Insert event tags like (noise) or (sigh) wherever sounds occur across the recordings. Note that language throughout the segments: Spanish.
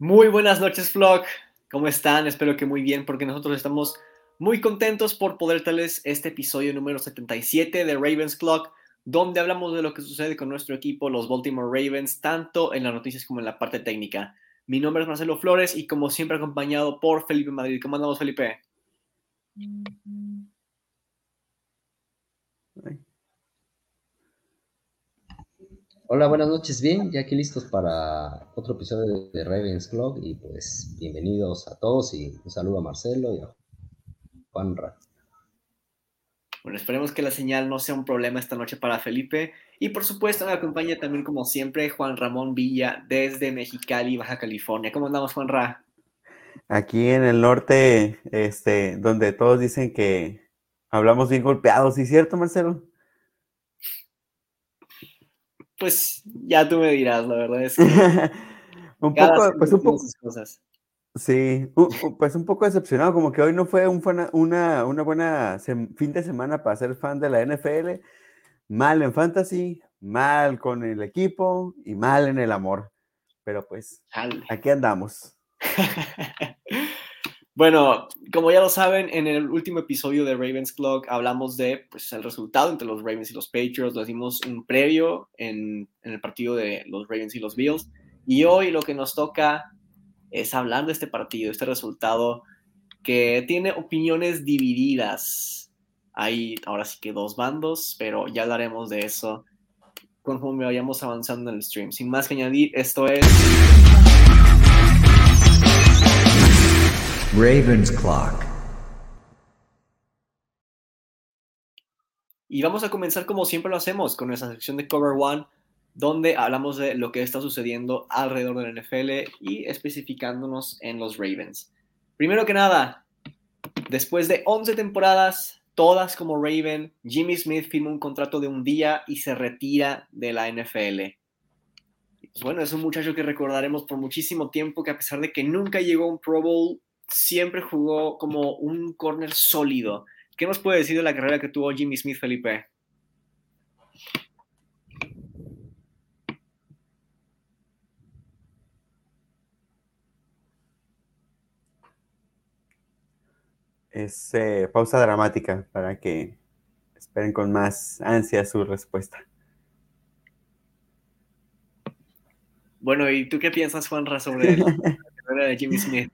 Muy buenas noches, Vlog. ¿Cómo están? Espero que muy bien, porque nosotros estamos muy contentos por poder darles este episodio número 77 de Ravens Clock, donde hablamos de lo que sucede con nuestro equipo, los Baltimore Ravens, tanto en las noticias como en la parte técnica. Mi nombre es Marcelo Flores y como siempre acompañado por Felipe Madrid. ¿Cómo andamos, Felipe? Hola, buenas noches. Bien, ya aquí listos para otro episodio de Ravens Club y pues bienvenidos a todos y un saludo a Marcelo y a Juan Ra. Bueno, esperemos que la señal no sea un problema esta noche para Felipe. Y por supuesto me acompaña también como siempre Juan Ramón Villa desde Mexicali, Baja California. ¿Cómo andamos, Juan Ra? Aquí en el norte, este, donde todos dicen que hablamos bien golpeados, ¿sí es cierto, Marcelo? Pues ya tú me dirás, la verdad es que. (laughs) un poco, pues un poco. Cosas. Sí, pues un poco decepcionado, como que hoy no fue un, una, una buena fin de semana para ser fan de la NFL. Mal en fantasy, mal con el equipo y mal en el amor. Pero pues, aquí andamos. (laughs) Bueno, como ya lo saben, en el último episodio de Ravens Clock hablamos de pues, el resultado entre los Ravens y los Patriots. Lo hicimos un previo en, en, el partido de los Ravens y los Bills. Y hoy lo que nos toca es hablar de este partido, este resultado que tiene opiniones divididas. Hay ahora sí que dos bandos, pero ya hablaremos de eso conforme vayamos avanzando en el stream. Sin más que añadir, esto es... Ravens Clock. Y vamos a comenzar como siempre lo hacemos, con nuestra sección de Cover One, donde hablamos de lo que está sucediendo alrededor de la NFL y especificándonos en los Ravens. Primero que nada, después de 11 temporadas, todas como Raven, Jimmy Smith firma un contrato de un día y se retira de la NFL. Pues bueno, es un muchacho que recordaremos por muchísimo tiempo que a pesar de que nunca llegó a un Pro Bowl, siempre jugó como un corner sólido. ¿Qué nos puede decir de la carrera que tuvo Jimmy Smith, Felipe? Es eh, pausa dramática para que esperen con más ansia su respuesta. Bueno, ¿y tú qué piensas, Juanra, sobre la (laughs) carrera de Jimmy Smith?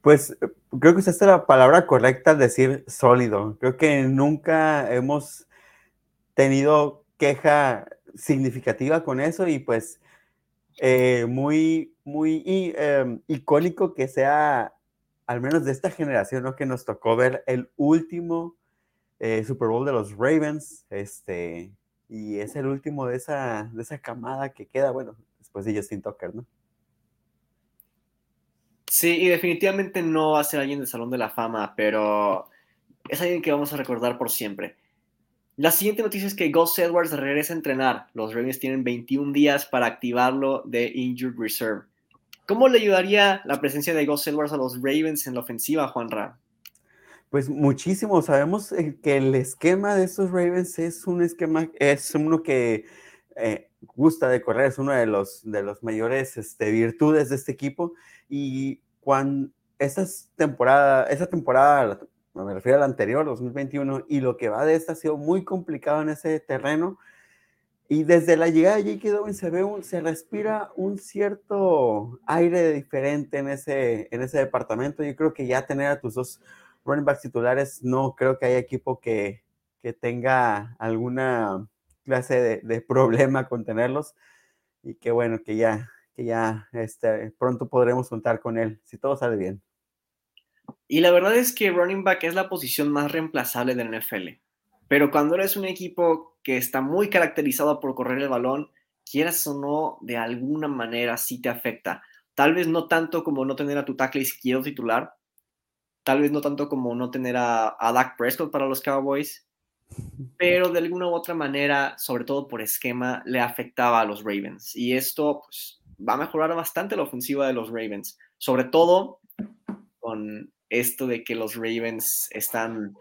Pues creo que usaste la palabra correcta decir sólido. Creo que nunca hemos tenido queja significativa con eso y pues eh, muy, muy em, icónico que sea, al menos de esta generación, ¿no? que nos tocó ver el último eh, Super Bowl de los Ravens, este, y es el último de esa, de esa camada que queda, bueno, después de Justin Tucker, ¿no? Sí, y definitivamente no va a ser alguien del Salón de la Fama, pero es alguien que vamos a recordar por siempre. La siguiente noticia es que Gus Edwards regresa a entrenar. Los Ravens tienen 21 días para activarlo de Injured Reserve. ¿Cómo le ayudaría la presencia de Gus Edwards a los Ravens en la ofensiva, Juan Ra? Pues muchísimo. Sabemos eh, que el esquema de estos Ravens es un esquema, es uno que eh, gusta de correr, es uno de los, de los mayores este, virtudes de este equipo. Y cuando esa temporada, esa temporada, me refiero a la anterior, 2021, y lo que va de esta ha sido muy complicado en ese terreno. Y desde la llegada de J.K. Dobbins se ve un, se respira un cierto aire diferente en ese, en ese departamento. Yo creo que ya tener a tus dos running backs titulares, no creo que haya equipo que, que tenga alguna clase de, de, problema con tenerlos. Y que bueno, que ya, que ya este, pronto podremos contar con él, si todo sale bien. Y la verdad es que running back es la posición más reemplazable del NFL. Pero cuando eres un equipo que está muy caracterizado por correr el balón, quieras o no, de alguna manera sí te afecta. Tal vez no tanto como no tener a tu tackle izquierdo titular, tal vez no tanto como no tener a, a Dak Prescott para los Cowboys, (laughs) pero de alguna u otra manera, sobre todo por esquema, le afectaba a los Ravens. Y esto, pues, va a mejorar bastante la ofensiva de los Ravens, sobre todo con esto de que los Ravens están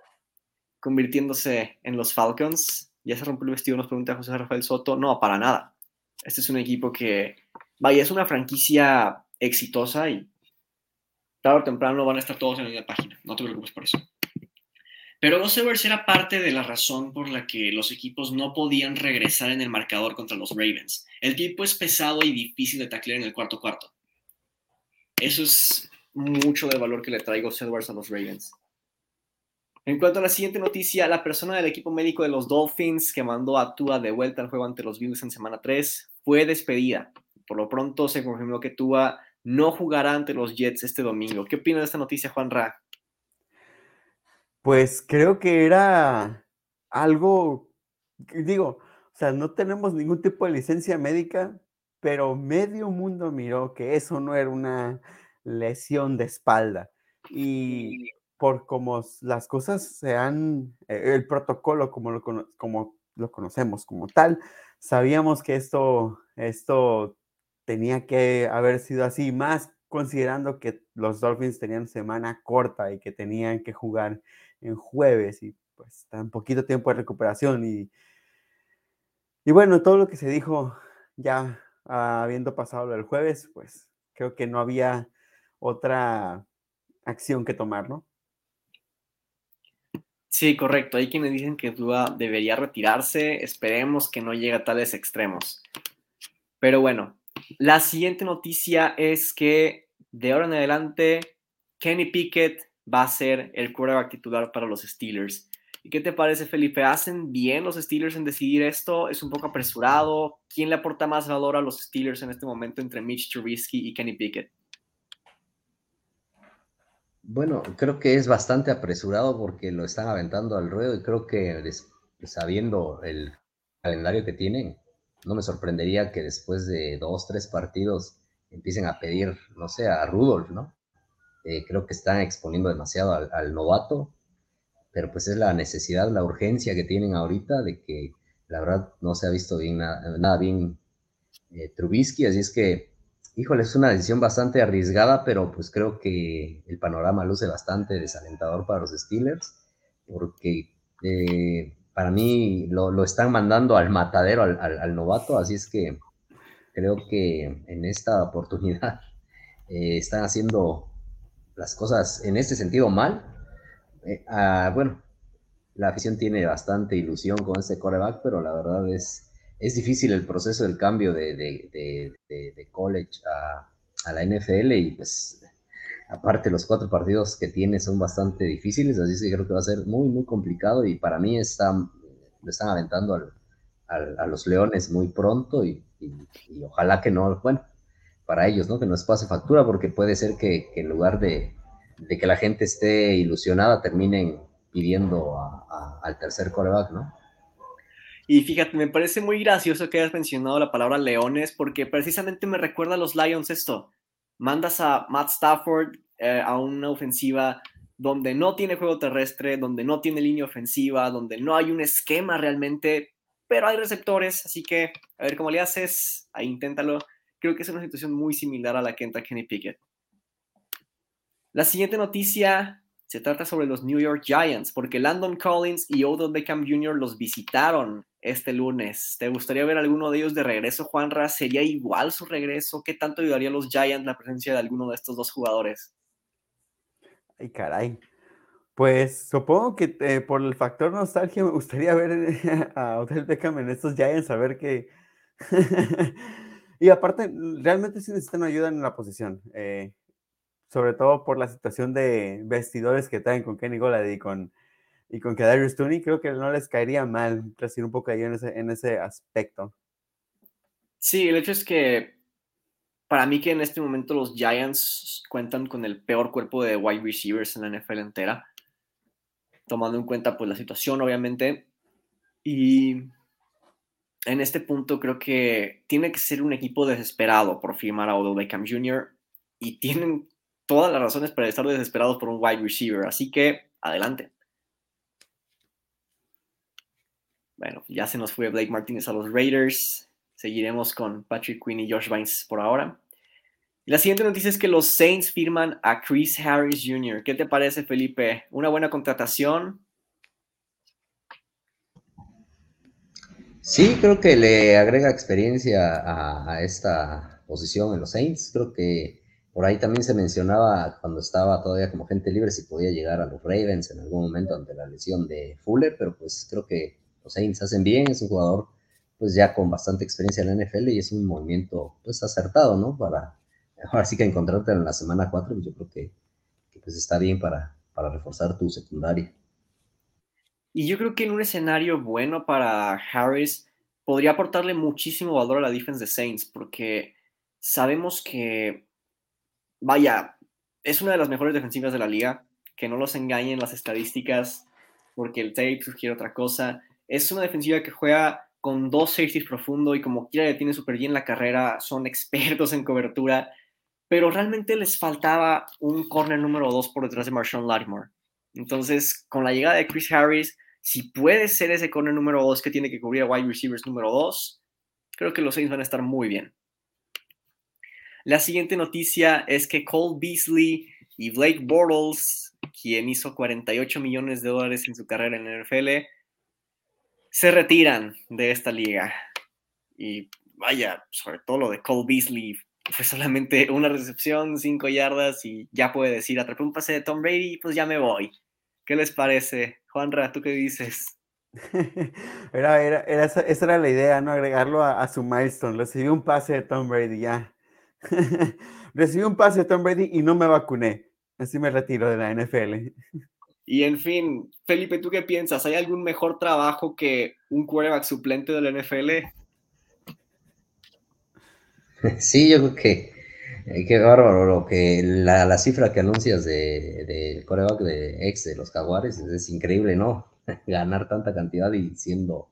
convirtiéndose en los Falcons. Ya se rompió el vestido, nos pregunta José Rafael Soto. No, para nada. Este es un equipo que, vaya, es una franquicia exitosa y tarde o temprano van a estar todos en la página. No te preocupes por eso. Pero Edwards era parte de la razón por la que los equipos no podían regresar en el marcador contra los Ravens. El tipo es pesado y difícil de taclear en el cuarto cuarto. Eso es mucho de valor que le traigo Edwards a los Ravens. En cuanto a la siguiente noticia, la persona del equipo médico de los Dolphins que mandó a Tua de vuelta al juego ante los Bills en semana 3 fue despedida. Por lo pronto se confirmó que Tua no jugará ante los Jets este domingo. ¿Qué opina de esta noticia, Juan Ra? Pues creo que era algo, digo, o sea, no tenemos ningún tipo de licencia médica, pero medio mundo miró que eso no era una lesión de espalda. Y por como las cosas se han, eh, el protocolo como lo, como lo conocemos como tal, sabíamos que esto, esto tenía que haber sido así, más considerando que los Dolphins tenían semana corta y que tenían que jugar en jueves y pues tan poquito tiempo de recuperación y, y bueno, todo lo que se dijo ya habiendo pasado el jueves, pues creo que no había otra acción que tomar, ¿no? Sí, correcto. Hay quienes dicen que Tua debería retirarse. Esperemos que no llegue a tales extremos. Pero bueno, la siguiente noticia es que de ahora en adelante Kenny Pickett va a ser el quarterback titular para los Steelers. ¿Y qué te parece, Felipe? ¿Hacen bien los Steelers en decidir esto? ¿Es un poco apresurado? ¿Quién le aporta más valor a los Steelers en este momento entre Mitch Trubisky y Kenny Pickett? Bueno, creo que es bastante apresurado porque lo están aventando al ruedo y creo que sabiendo el calendario que tienen, no me sorprendería que después de dos, tres partidos empiecen a pedir, no sé, a Rudolph, ¿no? Eh, creo que están exponiendo demasiado al, novato, pero pues es la necesidad, la urgencia que tienen ahorita de que la verdad no se ha visto nada, bien eh, Trubisky, así es que Híjole, es una decisión bastante arriesgada, pero pues creo que el panorama luce bastante desalentador para los Steelers, porque eh, para mí lo, están mandando al matadero, al, novato, así es que creo que en esta oportunidad (laughs) están haciendo las cosas en este sentido mal. Eh, ah, bueno, la afición tiene bastante ilusión con este coreback, pero la verdad es es difícil el proceso del cambio de, college a, la NFL y pues aparte los cuatro partidos que tiene son bastante difíciles, así que creo que va a ser muy, muy complicado y para mí están, lo están aventando a los Leones muy pronto y, ojalá que no, bueno, para ellos, ¿no? Que no les pase factura porque puede ser que, en lugar de, que la gente esté ilusionada terminen pidiendo al tercer coreback, ¿no? Y fíjate, me parece muy gracioso que hayas mencionado la palabra leones, porque precisamente me recuerda a los Lions esto. Mandas a Matt Stafford eh, a una ofensiva donde no tiene juego terrestre, donde no tiene línea ofensiva, donde no hay un esquema realmente, pero hay receptores, así que a ver cómo le haces, ahí inténtalo. Creo que es una situación muy similar a la que entra Kenny Pickett. La siguiente noticia se trata sobre los New York Giants, porque Landon Collins y Odell Beckham Jr. los visitaron este lunes. ¿Te gustaría ver alguno de ellos de regreso, Juanra? ¿Sería igual su regreso? ¿Qué tanto ayudaría a los Giants la presencia de alguno de estos dos jugadores? Ay, caray. Pues supongo que eh, por el factor nostalgia me gustaría ver (laughs) a Odell Beckham en estos Giants, a ver qué. (laughs) y aparte, realmente sí necesitan ayuda en la posición. Eh, sobre todo por la situación de vestidores que traen con Kenny Golad y con, y con Kadarius Tooney, creo que no les caería mal crecer un poco ahí en ese, en ese aspecto. Sí, el hecho es que para mí que en este momento los Giants cuentan con el peor cuerpo de wide receivers en la NFL entera, tomando en cuenta pues la situación obviamente, y en este punto creo que tiene que ser un equipo desesperado por firmar a Odell Beckham Jr. y tienen todas las razones para estar desesperados por un wide receiver. Así que, adelante. Bueno, ya se nos fue Blake Martínez a los Raiders. Seguiremos con Patrick Quinn y Josh Vines por ahora. la siguiente noticia es que los Saints firman a Chris Harris Jr. ¿Qué te parece, Felipe? ¿Una buena contratación? Sí, creo que le agrega experiencia a esta posición en los Saints. Creo que Por ahí también se mencionaba cuando estaba todavía como gente libre si podía llegar a los Ravens en algún momento ante la lesión de Fuller, pero pues creo que los Saints hacen bien, es un jugador pues ya con bastante experiencia en la NFL y es un movimiento pues acertado, ¿no? Para (laughs) ahora sí que encontrarte en la semana 4, pues yo creo que, pues está bien para, para reforzar tu secundaria. Y yo creo que en un escenario bueno para Harris podría aportarle muchísimo valor a la defense de Saints, porque sabemos que, vaya, es una de las mejores defensivas de la liga, que no los engañen las estadísticas, porque el tape sugiere otra cosa. Es una defensiva que juega con dos safeties profundo y como quiera le tiene súper bien la carrera, son expertos en cobertura pero realmente les faltaba un corner número dos por detrás de Marshawn Lattimore. Entonces, con la llegada de Chris Harris, si puede ser ese corner número dos que tiene que cubrir a wide receivers número dos, creo que los Saints van a estar muy bien. La siguiente noticia es que Cole Beasley y Blake Bortles, quien hizo 48 millones de dólares en su carrera en el NFL, se retiran de esta liga. Y vaya, sobre todo lo de Cole Beasley fue solamente una recepción, cinco yardas y ya puede decir, atrapé un pase de Tom Brady, pues ya me voy. ¿Qué les parece? Juanra, ¿tú qué dices? (laughs) era, era, esa, era la idea, ¿no? Agregarlo a, su milestone. Recibí un pase de Tom Brady, ya. (laughs) Recibí un pase de Tom Brady y no me vacuné. Así me retiro de la NFL. Y en fin, Felipe, ¿tú qué piensas? ¿Hay algún mejor trabajo que un quarterback suplente de la NFL? (laughs) Sí, yo creo que eh, qué bárbaro lo que la, cifra que anuncias del de, coreback de ex de los Jaguares es, increíble, ¿no? (laughs) Ganar tanta cantidad y siendo,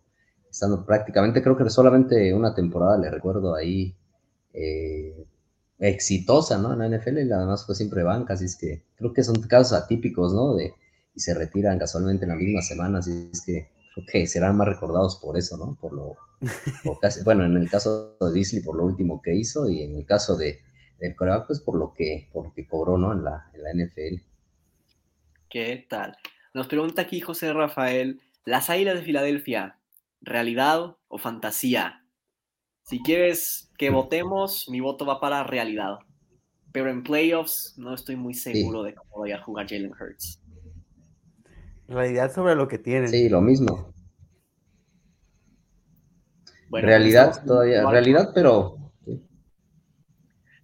estando prácticamente, creo que solamente una temporada le recuerdo ahí eh, exitosa, ¿no? En la NFL y además fue siempre banca, así es que creo que son casos atípicos, ¿no? De, y se retiran casualmente en la misma semana, así es que creo que serán más recordados por eso, ¿no? Por lo, (laughs) bueno, en el caso de Disney por lo último que hizo y en el caso de del coreback, pues por lo que, por lo que cobró, ¿no? En la, en la NFL. ¿Qué tal? Nos pregunta aquí José Rafael, ¿las Águilas de Filadelfia, realidad o fantasía? Si quieres que votemos, mi voto va para realidad. Pero en playoffs no estoy muy seguro de cómo vaya a jugar Jalen Hurts. Realidad sobre lo que tiene. Sí, lo mismo realidad todavía, realidad, pero...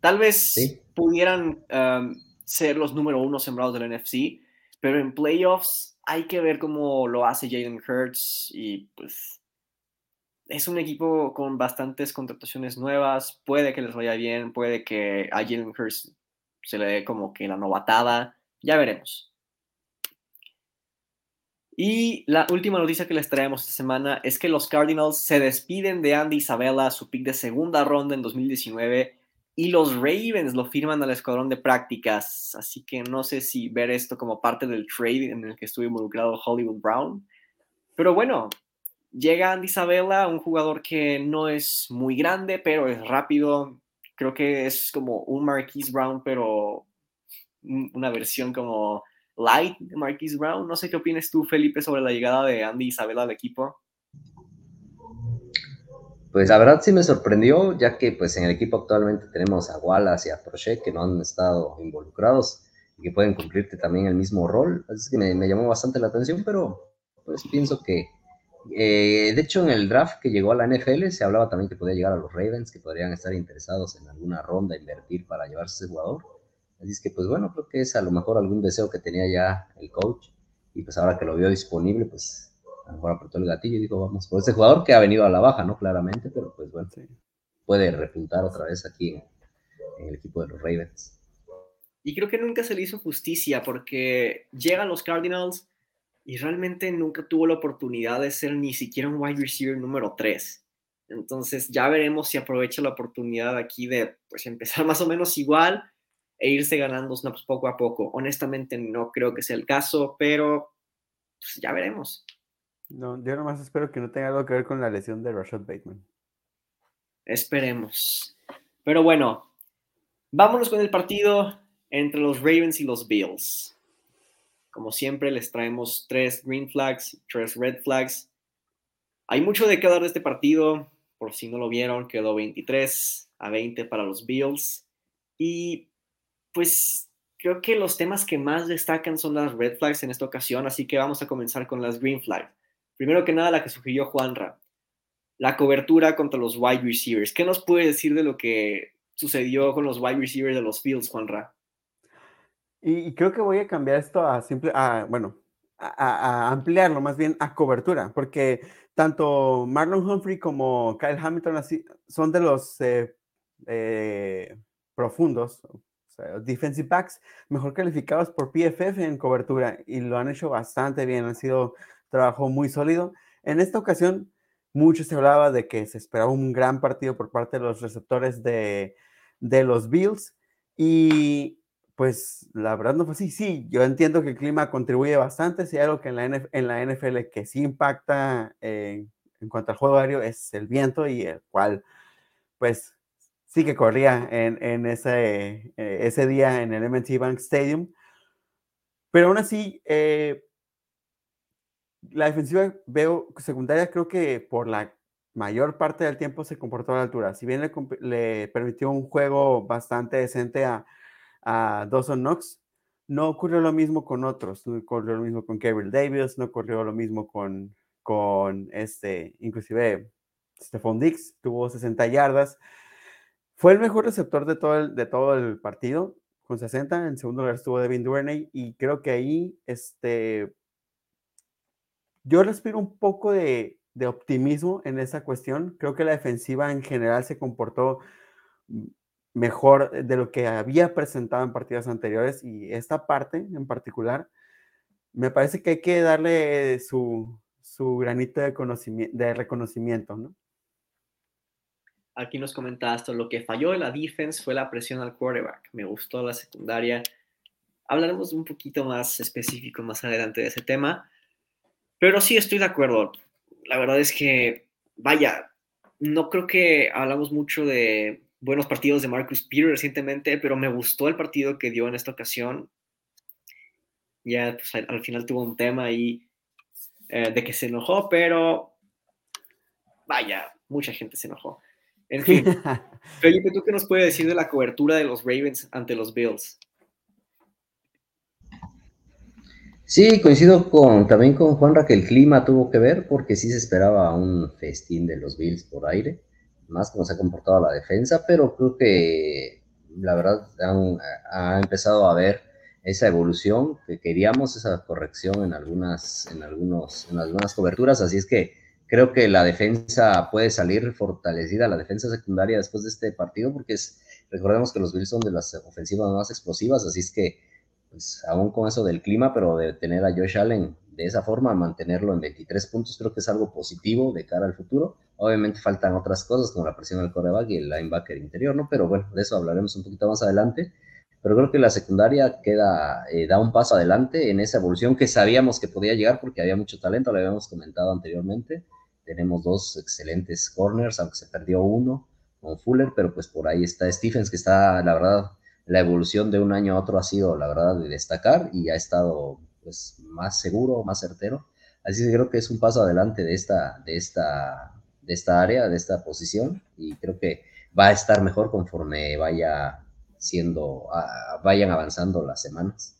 Tal vez pudieran um, ser los número uno sembrados del NFC, pero en playoffs hay que ver cómo lo hace Jalen Hurts y pues es un equipo con bastantes contrataciones nuevas, puede que les vaya bien, puede que a Jalen Hurts se le dé como que la novatada, ya veremos. Y la última noticia que les traemos esta semana es que los Cardinals se despiden de Andy Isabella, su pick de segunda ronda en 2019, y los Ravens lo firman al escuadrón de prácticas. Así que no sé si ver esto como parte del trade en el que estuvo involucrado Hollywood Brown. Pero bueno, llega Andy Isabella, un jugador que no es muy grande, pero es rápido. Creo que es como un Marquise Brown, pero una versión como light de Marquise Brown. No sé qué opinas tú, Felipe, sobre la llegada de Andy Isabela al equipo. Pues la verdad sí me sorprendió, ya que pues en el equipo actualmente tenemos a Wallace y a Prochet que no han estado involucrados y que pueden cumplirte también el mismo rol. Así que me, llamó bastante la atención, pero pues pienso que, eh, de hecho en el draft que llegó a la NFL se hablaba también que podía llegar a los Ravens, que podrían estar interesados en alguna ronda, invertir para llevarse ese jugador. Así es que, pues bueno, creo que es a lo mejor algún deseo que tenía ya el coach. Y pues ahora que lo vio disponible, pues a lo mejor apretó el gatillo y dijo, vamos por ese jugador que ha venido a la baja, ¿no? Claramente, pero pues bueno, puede repuntar otra vez aquí en, el equipo de los Ravens. Y creo que nunca se le hizo justicia porque llegan los Cardinals y realmente nunca tuvo la oportunidad de ser ni siquiera un wide receiver número 3. Entonces ya veremos si aprovecha la oportunidad aquí de pues empezar (laughs) más o menos igual e irse ganando snaps poco a poco. Honestamente no creo que sea el caso, pero pues, ya veremos. No, yo nomás espero que no tenga algo que ver con la lesión de Rashad Bateman. Esperemos. Pero bueno, vámonos con el partido entre los Ravens y los Bills. Como siempre, les traemos tres green flags, tres red flags. Hay mucho de qué hablar de este partido. Por si no lo vieron, quedó 23 a 20 para los Bills. Y pues creo que los temas que más destacan son las red flags en esta ocasión, así que vamos a comenzar con las green flags. Primero que nada, la que sugirió Juanra, la cobertura contra los wide receivers. ¿Qué nos puede decir de lo que sucedió con los wide receivers de los Fields, Juanra? Y, creo que voy a cambiar esto a simple, a, bueno, a, ampliarlo más bien a cobertura, porque tanto Marlon Humphrey como Kyle Hamilton así, son de los eh, eh, profundos, defensive backs mejor calificados por PFF en cobertura y lo han hecho bastante bien, han sido trabajo muy sólido. En esta ocasión, mucho se hablaba de que se esperaba un gran partido por parte de los receptores de, de los Bills y pues la verdad no fue así. Sí, yo entiendo que el clima contribuye bastante. Si hay algo que en la, en la NFL que sí impacta eh, en cuanto al juego aéreo es el viento y el cual, pues, sí que corría en, ese, eh, ese día en el MT Bank Stadium. Pero aún así, eh, la defensiva veo secundaria, creo que por la mayor parte del tiempo se comportó a la altura. Si bien le, le permitió un juego bastante decente a a Dawson Knox. No ocurrió lo mismo con otros, no ocurrió lo mismo con Gabriel Davis, no ocurrió lo mismo con, con este, inclusive Stephon Dix, tuvo 60 yardas. Fue el mejor receptor de todo el, de todo el partido, con 60. En segundo lugar estuvo Devin Duvernay, y creo que ahí este, yo respiro un poco de, de optimismo en esa cuestión. Creo que la defensiva en general se comportó mejor de lo que había presentado en partidos anteriores y esta parte en particular, me parece que hay que darle su, su granito de, conocimiento, de reconocimiento, ¿no? Aquí nos comentaste, lo que falló en la defense fue la presión al quarterback. Me gustó la secundaria. Hablaremos un poquito más específico más adelante de ese tema. Pero sí estoy de acuerdo. La verdad es que, vaya, no creo que hablamos mucho de buenos partidos de Marcus Peter recientemente, pero me gustó el partido que dio en esta ocasión. Ya pues, al, final tuvo un tema ahí eh, de que se enojó, pero vaya, mucha gente se enojó. En fin, (laughs) Felipe, ¿tú qué nos puedes decir de la cobertura de los Ravens ante los Bills? Sí, coincido con, también con Juanra que el clima tuvo que ver porque sí se esperaba un festín de los Bills por aire más cómo se ha comportado la defensa, pero creo que la verdad ha empezado a ver esa evolución que queríamos, esa corrección en algunas, en, algunos, en algunas coberturas, así es que creo que la defensa puede salir fortalecida, la defensa secundaria después de este partido, porque es, recordemos que los Bills son de las ofensivas más explosivas, así es que pues, aún con eso del clima, pero de tener a Josh Allen de esa forma, mantenerlo en 23 puntos, creo que es algo positivo de cara al futuro. Obviamente faltan otras cosas como la presión del coreback y el linebacker interior, ¿no? Pero bueno, de eso hablaremos un poquito más adelante. Pero creo que la secundaria queda, eh, da un paso adelante en esa evolución que sabíamos que podía llegar porque había mucho talento, lo habíamos comentado anteriormente. Tenemos dos excelentes corners, aunque se perdió uno con Fuller, pero pues por ahí está Stephens, que está, la verdad, la evolución de un año a otro ha sido, la verdad, de destacar y ha estado pues, más seguro, más certero. Así que creo que es un paso adelante de esta, de esta, de esta área, de esta posición, y creo que va a estar mejor conforme vaya siendo, vayan avanzando las semanas.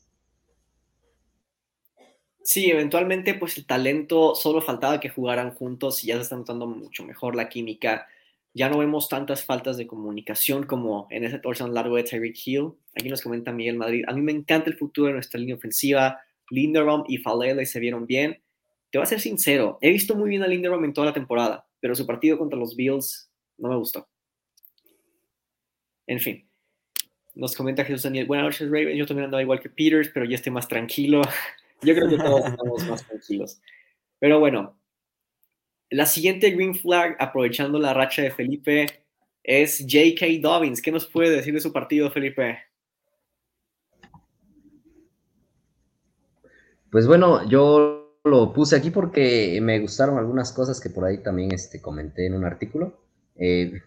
Sí, eventualmente pues el talento solo faltaba que jugaran juntos y ya se está notando mucho mejor la química. Ya no vemos tantas faltas de comunicación como en ese torsión largo de Tyreek Hill. Aquí nos comenta Miguel Madrid. A mí me encanta el futuro de nuestra línea ofensiva. Linderbaum y Falele se vieron bien. Te voy a ser sincero, he visto muy bien a Linderbaum en toda la temporada, pero su partido contra los Bills no me gustó. En fin, nos comenta Jesús Daniel, buenas noches Raven, yo también andaba igual que Peters, pero ya estoy más tranquilo. (laughs) yo creo que todos estamos más tranquilos. Pero bueno, la siguiente green flag, aprovechando la racha de Felipe, es J.K. Dobbins. ¿Qué nos puede decir de su partido, Felipe? Pues bueno, yo lo puse aquí porque me gustaron algunas cosas que por ahí también este, comenté en un artículo. Eh,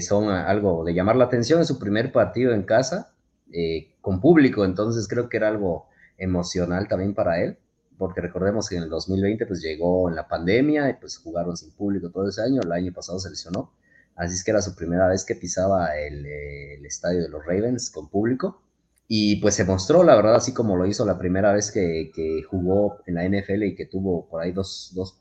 son algo de llamar la atención. Es su primer partido en casa eh, con público, entonces creo que era algo emocional también para él, porque recordemos que en el 2020 pues llegó en la pandemia y pues jugaron sin público todo ese año, el año pasado se lesionó, así es que era su primera vez que pisaba el, el estadio de los Ravens con público y pues se mostró, la verdad, así como lo hizo la primera vez que, que jugó en la NFL y que tuvo por ahí dos, dos,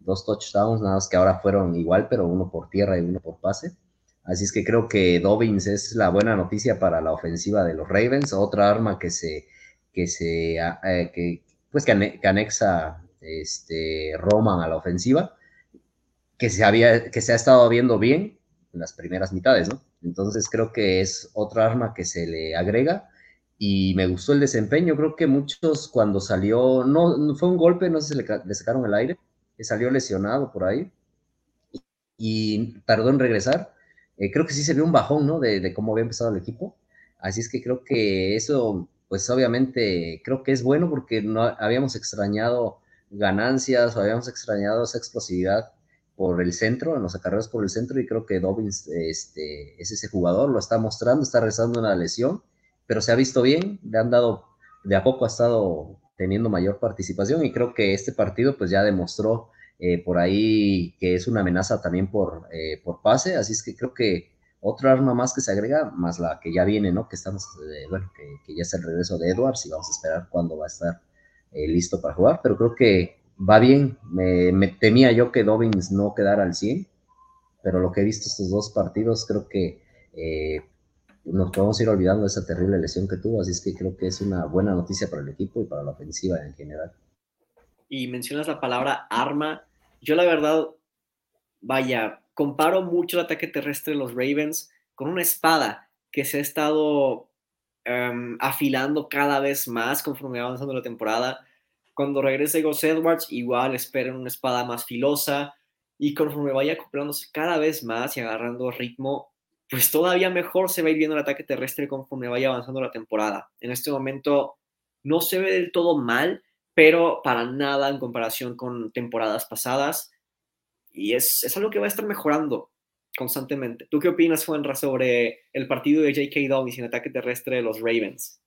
dos touchdowns, nada más que ahora fueron igual, pero uno por tierra y uno por pase. Así es que creo que Dobbins es la buena noticia para la ofensiva de los Ravens, otra arma que se, que se, eh, que, pues que, anexa este, Roman a la ofensiva, que se, había, que se ha estado viendo bien en las primeras mitades, ¿no? Entonces creo que es otra arma que se le agrega y me gustó el desempeño. Creo que muchos cuando salió, no, fue un golpe, no sé si le, sacaron el aire, que salió lesionado por ahí y, tardó en regresar. Eh, creo que sí se vio un bajón, ¿no? De, de, cómo había empezado el equipo. Así es que creo que eso, pues obviamente, creo que es bueno porque no habíamos extrañado ganancias o habíamos extrañado esa explosividad por el centro, en los acarreos por el centro, y creo que Dobbins este, es ese jugador, lo está mostrando, está rezando una lesión, pero se ha visto bien, le han dado, de a poco ha estado teniendo mayor participación, y creo que este partido pues ya demostró eh, por ahí que es una amenaza también por, eh, por pase, así es que creo que otra arma más que se agrega, más la que ya viene, ¿no? Que estamos, eh, bueno, que, ya es el regreso de Edwards y vamos a esperar cuándo va a estar listo para jugar, pero creo que va bien. Me, temía yo que Dobbins no quedara al 100, pero lo que he visto estos dos partidos, creo que eh, nos podemos ir olvidando de esa terrible lesión que tuvo, así es que creo que es una buena noticia para el equipo y para la ofensiva en general. Y mencionas la palabra arma. Yo la verdad, vaya, comparo mucho el ataque terrestre de los Ravens con una espada que se ha estado em, afilando cada vez más conforme va avanzando la temporada cuando regrese Gus Edwards, igual esperen una espada más filosa y conforme vaya acoplándose cada vez más y agarrando ritmo, pues todavía mejor se va a ir viendo el ataque terrestre conforme vaya avanzando la temporada. En este momento no se ve del todo mal, pero para nada en comparación con temporadas pasadas. Y es, es algo que va a estar mejorando constantemente. ¿Tú qué opinas, Juanra, sobre el partido de J.K. Dobbins en ataque terrestre de los Ravens?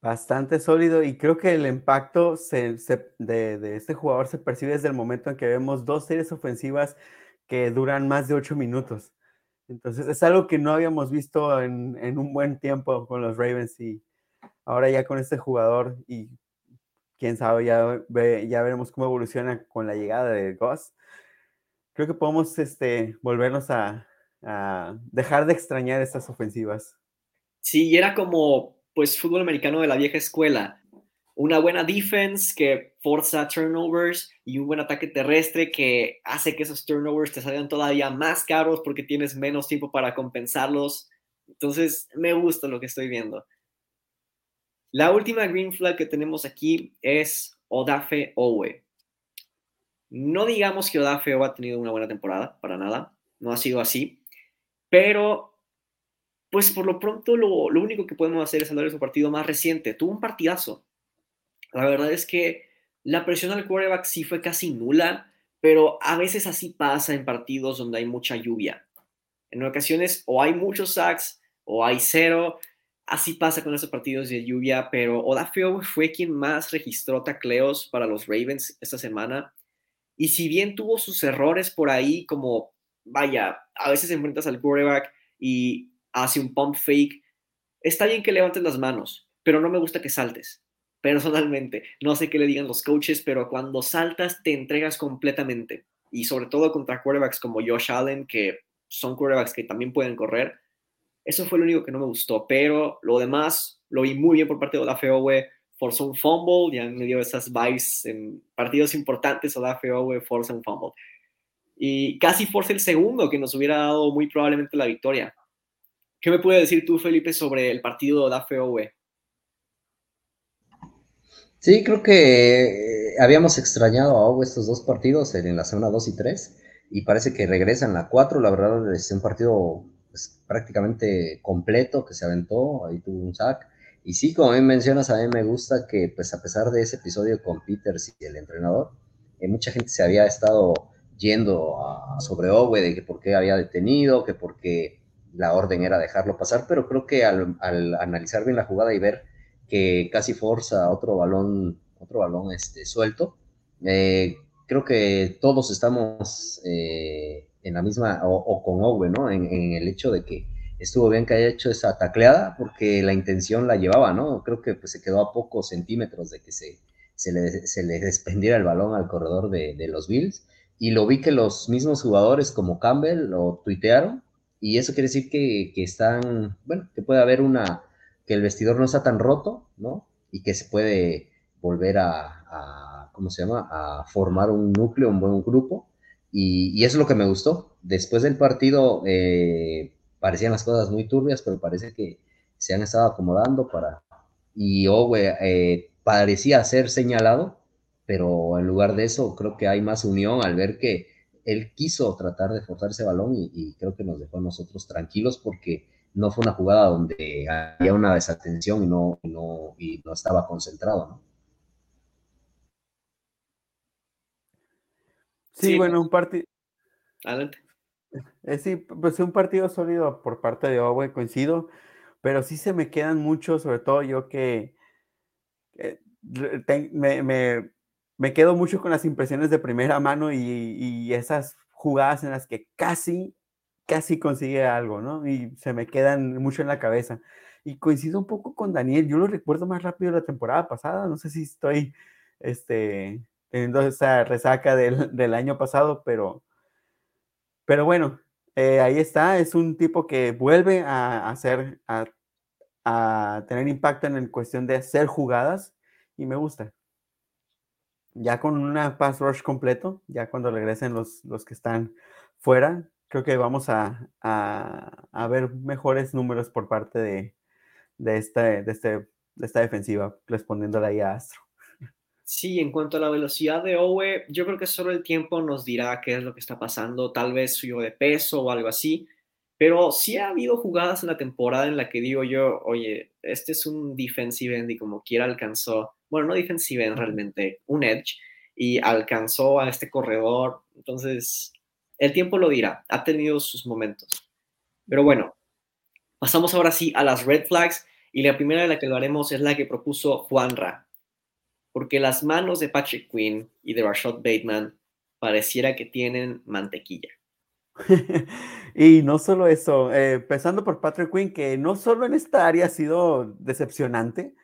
Bastante sólido y creo que el impacto de, este jugador se percibe desde el momento en que vemos dos series ofensivas que duran más de ocho minutos. Entonces es algo que no habíamos visto en, un buen tiempo con los Ravens y ahora ya con este jugador y quién sabe, ya, ya veremos cómo evoluciona con la llegada de Gus. Creo que podemos este, volvernos a, dejar de extrañar estas ofensivas. Sí, era como pues fútbol americano de la vieja escuela. Una buena defense que forza turnovers y un buen ataque terrestre que hace que esos turnovers te salgan todavía más caros porque tienes menos tiempo para compensarlos. Entonces, me gusta lo que estoy viendo. La última green flag que tenemos aquí es Odafe Owe. No digamos que Odafe Owe ha tenido una buena temporada, para nada. No ha sido así. Pero pues por lo pronto lo, único que podemos hacer es hablar de su partido más reciente. Tuvo un partidazo. La verdad es que la presión al quarterback sí fue casi nula, pero a veces así pasa en partidos donde hay mucha lluvia. En ocasiones o hay muchos sacks o hay cero. Así pasa con esos partidos de lluvia, pero Odafeo fue quien más registró tacleos para los Ravens esta semana. Y si bien tuvo sus errores por ahí, como, vaya, a veces enfrentas al quarterback y hace un pump fake. Está bien que levantes las manos, pero no me gusta que saltes. Personalmente, no sé qué le digan los coaches, pero cuando saltas te entregas completamente. Y sobre todo contra quarterbacks como Josh Allen, que son quarterbacks que también pueden correr. Eso fue lo único que no me gustó, pero lo demás lo vi muy bien por parte de Olafe Forzó un fumble, ya me dio esas vibes en partidos importantes. Olafe Owe forza un fumble. Y casi forza el segundo, que nos hubiera dado muy probablemente la victoria. ¿Qué me puedes decir tú, Felipe, sobre el partido de AFOE? Sí, creo que eh, habíamos extrañado a Owe estos dos partidos en la semana 2 y 3 y parece que regresan la 4. La verdad es un partido pues, prácticamente completo que se aventó, ahí tuvo un sack. Y sí, como bien mencionas, a mí me gusta que pues a pesar de ese episodio con Peters y el entrenador, eh, mucha gente se había estado yendo sobre Owe de que por qué había detenido, que por qué la orden era dejarlo pasar, pero creo que al, analizar bien la jugada y ver que casi forza otro balón, otro balón este, suelto, eh, creo que todos estamos eh, en la misma, o, con Owe, ¿no? En, el hecho de que estuvo bien que haya hecho esa tacleada porque la intención la llevaba, ¿no? Creo que pues, se quedó a pocos centímetros de que se, se, le, se le desprendiera el balón al corredor de, de, los Bills. Y lo vi que los mismos jugadores como Campbell lo tuitearon. Y eso quiere decir que, que están, bueno, que puede haber una, que el vestidor no está tan roto, ¿no? Y que se puede volver a, a ¿cómo se llama? A formar un núcleo, un buen grupo. Y, y, eso es lo que me gustó. Después del partido, eh, parecían las cosas muy turbias, pero parece que se han estado acomodando para... Y Owe eh, parecía ser señalado, pero en lugar de eso creo que hay más unión al ver que él quiso tratar de forzar ese balón y, y, creo que nos dejó a nosotros tranquilos porque no fue una jugada donde había una desatención y no, y no, y no estaba concentrado, ¿no? Sí, sí bueno, un partido. Adelante. Eh, sí, pues un partido sólido por parte de Owe, coincido, pero sí se me quedan mucho, sobre todo yo que eh, me, me, me, quedo mucho con las impresiones de primera mano y, y, esas jugadas en las que casi, casi consigue algo, ¿no? Y se me quedan mucho en la cabeza. Y coincido un poco con Daniel, yo lo recuerdo más rápido la temporada pasada, no sé si estoy este, teniendo esa resaca del, del año pasado, pero pero bueno, eh, ahí está, es un tipo que vuelve a hacer, a, tener impacto en cuestión de hacer jugadas y me gusta. Ya con una pass rush completo, ya cuando regresen los, los que están fuera, creo que vamos a, a, ver mejores números por parte de, de, de, este, de esta defensiva, respondiéndole ahí a Astro. Sí, en cuanto a la velocidad de Owe, yo creo que solo el tiempo nos dirá qué es lo que está pasando, tal vez suyo de peso o algo así, pero sí ha habido jugadas en la temporada en la que digo yo, oye, este es un defensive end y como quiera alcanzó, bueno, no defensive end realmente, un edge, y alcanzó a este corredor, entonces el tiempo lo dirá, ha tenido sus momentos. Pero bueno, pasamos ahora sí a las red flags, y la primera de la que lo haremos es la que propuso Juanra porque las manos de Patrick Quinn y de Rashad Bateman pareciera que tienen mantequilla. (laughs) y no solo eso, eh, empezando por Patrick Quinn, que no solo en esta área ha sido decepcionante,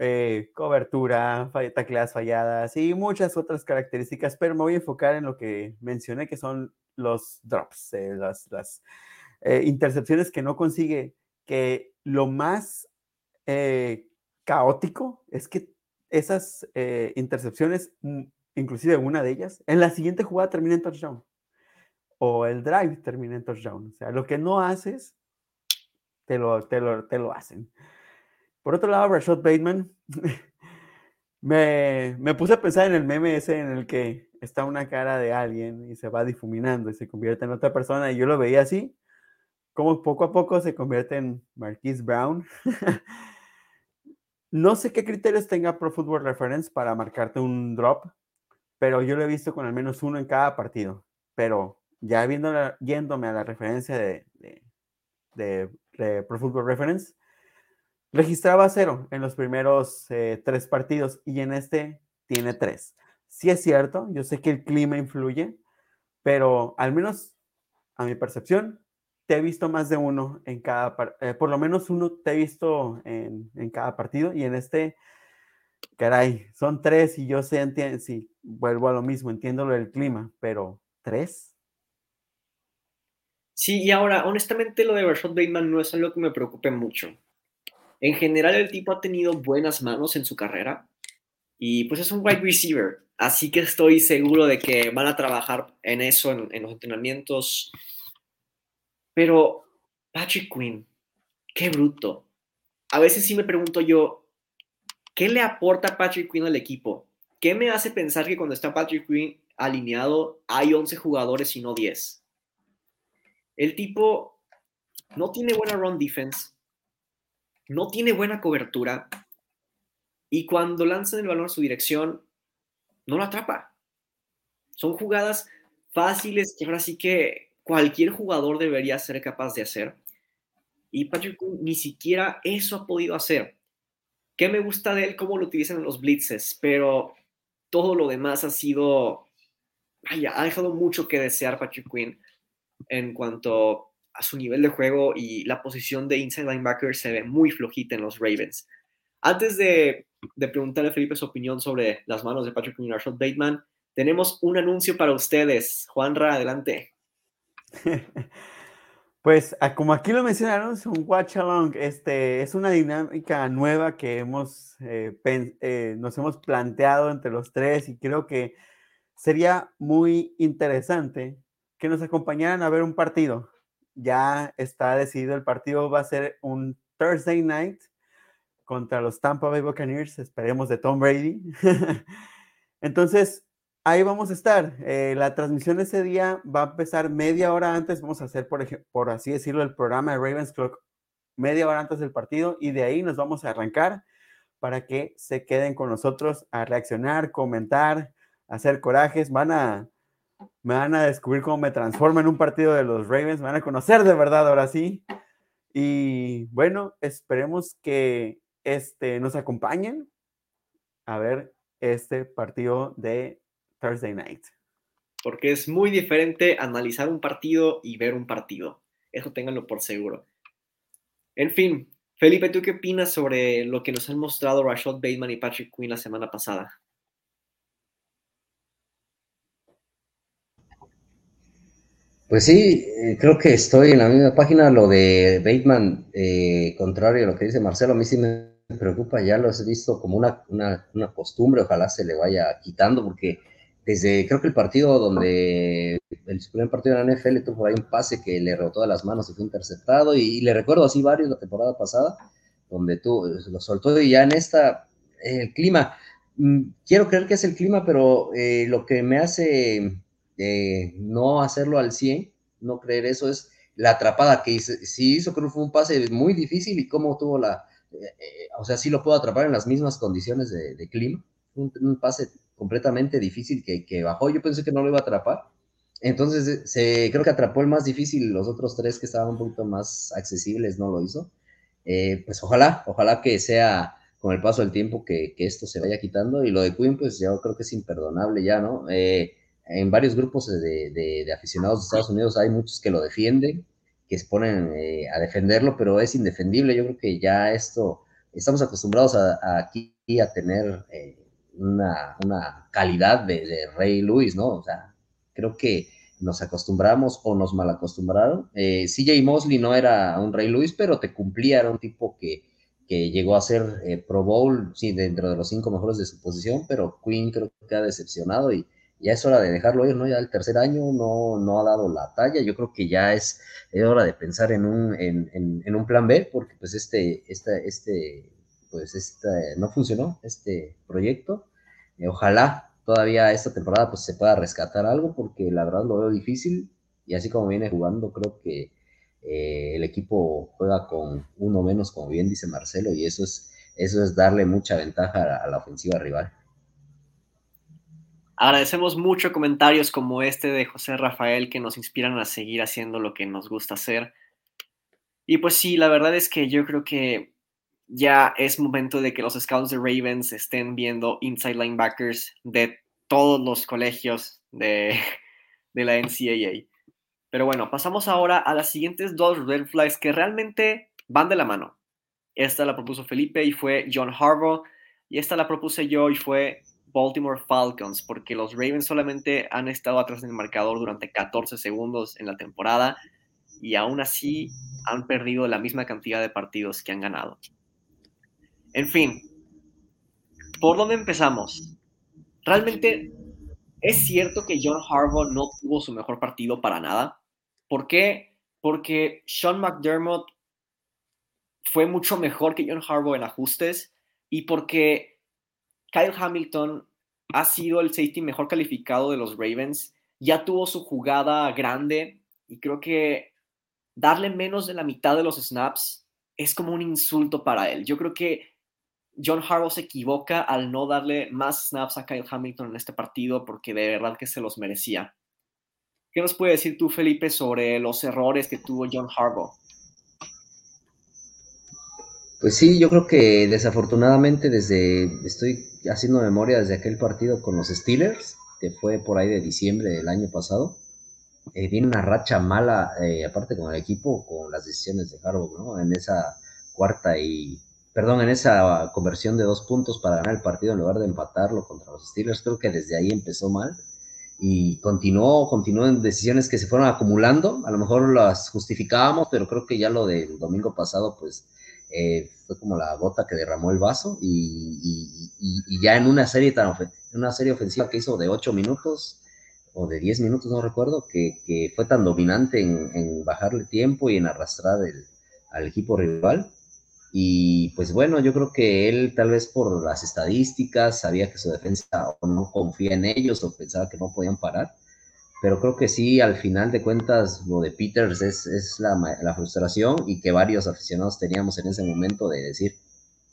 eh, cobertura, tacleadas falladas y muchas otras características, pero me voy a enfocar en lo que mencioné, que son los drops, eh, las, las eh, intercepciones que no consigue, que lo más eh, caótico es que esas eh, intercepciones, mm, inclusive una de ellas, en la siguiente jugada termina en touchdown. O el drive termina en touchdown. O sea, lo que no haces, te lo, te lo, te lo hacen. Por otro lado, Rashad Bateman, (laughs) me, me, puse a pensar en el meme ese en el que está una cara de alguien y se va difuminando y se convierte en otra persona. Y yo lo veía así, como poco a poco se convierte en Marquise Brown. (laughs) No sé qué criterios tenga Pro Football Reference para marcarte un drop, pero yo lo he visto con al menos uno en cada partido. Pero ya viendo yéndome a la referencia de, de, de, Pro Football Reference, registraba cero en los primeros eh, tres partidos y en este tiene tres. Sí es cierto, yo sé que el clima influye, pero al menos a mi percepción, te he visto más de uno en cada, eh, por lo menos uno te he visto en, en, cada partido y en este, caray, son tres y yo sé, sí, vuelvo a lo mismo, entiendo lo del clima, pero tres. Sí, y ahora, honestamente, lo de Rashad Bateman no es algo que me preocupe mucho. En general, el tipo ha tenido buenas manos en su carrera y pues es un wide receiver, así que estoy seguro de que van a trabajar en eso en, en los entrenamientos pero Patrick Quinn, qué bruto. A veces sí me pregunto yo, ¿qué le aporta Patrick Quinn al equipo? ¿Qué me hace pensar que cuando está Patrick Quinn alineado hay 11 jugadores y no 10? El tipo no tiene buena run defense, no tiene buena cobertura y cuando lanzan el balón a su dirección, no lo atrapa. Son jugadas fáciles que ahora sí que cualquier jugador debería ser capaz de hacer. Y Patrick ni siquiera eso ha podido hacer. ¿Qué me gusta de él? Cómo lo utilizan los blitzes, pero todo lo demás ha sido, vaya, ha dejado mucho que desear Patrick Quinn en cuanto a su nivel de juego y la posición de inside linebacker se ve muy flojita en los Ravens. Antes de, preguntarle a Felipe su opinión sobre las manos de Patrick Quinn y Rashad Bateman, tenemos un anuncio para ustedes. Juanra, adelante. (laughs) Pues como aquí lo mencionaron, es un watch along, este, es una dinámica nueva que hemos, eh, eh, nos hemos planteado entre los tres y creo que sería muy interesante que nos acompañaran a ver un partido. Ya está decidido, el partido va a ser un Thursday night contra los Tampa Bay Buccaneers, esperemos de Tom Brady. (laughs) Entonces, ahí vamos a estar. Eh, la transmisión ese día va a empezar media hora antes, vamos a hacer, por, así decirlo, el programa de Ravens Clock media hora antes del partido y de ahí nos vamos a arrancar para que se queden con nosotros a reaccionar, comentar, hacer corajes, van a, me van a descubrir cómo me transformo en un partido de los Ravens, van a conocer de verdad ahora sí. Y bueno, esperemos que este, nos acompañen a ver este partido de Thursday Night. Porque es muy diferente analizar un partido y ver un partido. Eso ténganlo por seguro. En fin, Felipe, ¿tú qué opinas sobre lo que nos han mostrado Rashad Bateman y Patrick Quinn la semana pasada? Pues sí, eh, creo que estoy en la misma página. Lo de Bateman, eh, contrario a lo que dice Marcelo, a mí sí me preocupa. Ya lo he visto como una, una, costumbre. Ojalá se le vaya quitando, porque desde creo que el partido donde el primer partido de la NFL tuvo ahí un pase que le rebotó de las manos y fue interceptado. Y, le recuerdo así varios la temporada pasada, donde tú eh, lo soltó y ya en esta, el clima. Mm, quiero creer que es el clima, pero lo que me hace no hacerlo al 100, no creer eso, es la atrapada que hizo, sí hizo, creo que fue un pase muy difícil y cómo tuvo la, eh, eh, o sea, sí lo puedo atrapar en las mismas condiciones de, clima, un, pase completamente difícil que, que, bajó, yo pensé que no lo iba a atrapar, entonces eh, se, creo que atrapó el más difícil, los otros tres que estaban un poquito más accesibles no lo hizo, pues ojalá, ojalá que sea con el paso del tiempo que, que, esto se vaya quitando y lo de Quinn pues yo creo que es imperdonable ya, ¿no? Eh, en varios grupos de, aficionados de Estados Unidos hay muchos que lo defienden, que se ponen eh, a defenderlo, pero es indefendible. Yo creo que ya esto, estamos acostumbrados a, aquí a tener eh, una, calidad de, Rey Luis, ¿no? O sea, creo que nos acostumbramos o nos malacostumbraron. Eh, CJ Mosley no era un Rey Luis, pero te cumplía, era un tipo que, que llegó a ser eh, Pro Bowl, sí, dentro de los cinco mejores de su posición, pero Quinn creo que ha decepcionado y ya es hora de dejarlo ir, ¿no? Ya el tercer año no, no ha dado la talla, yo creo que ya es, hora de pensar en un, en, un plan B, porque pues este, este, este, pues este, no funcionó, este proyecto. Ojalá todavía esta temporada pues se pueda rescatar algo, porque la verdad lo veo difícil, y así como viene jugando, creo que eh, el equipo juega con uno menos, como bien dice Marcelo, y eso es, eso es darle mucha ventaja a la ofensiva rival. Agradecemos mucho comentarios como este de José Rafael que nos inspiran a seguir haciendo lo que nos gusta hacer. Y pues sí, la verdad es que yo creo que ya es momento de que los scouts de Ravens estén viendo inside linebackers de todos los colegios de, (laughs) de la NCAA. Pero bueno, pasamos ahora a las siguientes dos red flags que realmente van de la mano. Esta la propuso Felipe y fue John Harbaugh. Y esta la propuse yo y fue Baltimore Falcons, porque los Ravens solamente han estado atrás del marcador durante 14 segundos en la temporada y aún así han perdido la misma cantidad de partidos que han ganado. En fin, ¿por dónde empezamos? Realmente es cierto que John Harbaugh no tuvo su mejor partido para nada. ¿Por qué? Porque Sean McDermott fue mucho mejor que John Harbaugh en ajustes y porque Kyle Hamilton ha sido el safety mejor calificado de los Ravens, ya tuvo su jugada grande y creo que darle menos de la mitad de los snaps es como un insulto para él. Yo creo que John Harbaugh se equivoca al no darle más snaps a Kyle Hamilton en este partido porque de verdad que se los merecía. ¿Qué nos puede decir tú, Felipe, sobre los errores que tuvo John Harbaugh? Pues sí, yo creo que desafortunadamente desde, estoy haciendo memoria desde aquel partido con los Steelers, que fue por ahí de diciembre del año pasado, eh, viene una racha mala, eh, aparte con el equipo, con las decisiones de Harbaugh, ¿no? En esa cuarta y, perdón, en esa conversión de dos puntos para ganar el partido en lugar de empatarlo contra los Steelers, creo que desde ahí empezó mal y continuó, continuó en decisiones que se fueron acumulando, a lo mejor las justificábamos, pero creo que ya lo del domingo pasado, pues eh, fue como la gota que derramó el vaso y, ya en una serie tan una serie ofensiva que hizo de ocho minutos o de diez minutos, no recuerdo, que, que fue tan dominante en, en, bajarle tiempo y en arrastrar el, al equipo rival. Y pues bueno, yo creo que él tal vez por las estadísticas sabía que su defensa no confía en ellos o pensaba que no podían parar pero creo que sí, al final de cuentas, lo de Peters es, es la, la, frustración y que varios aficionados teníamos en ese momento de decir,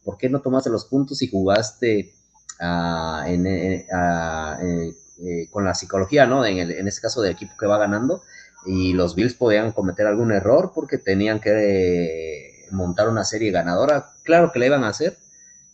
¿por qué no tomaste los puntos y jugaste uh, con la psicología, ¿no? En, el, en este caso del equipo que va ganando y los Bills podían cometer algún error porque tenían que montar una serie ganadora. Claro que la iban a hacer,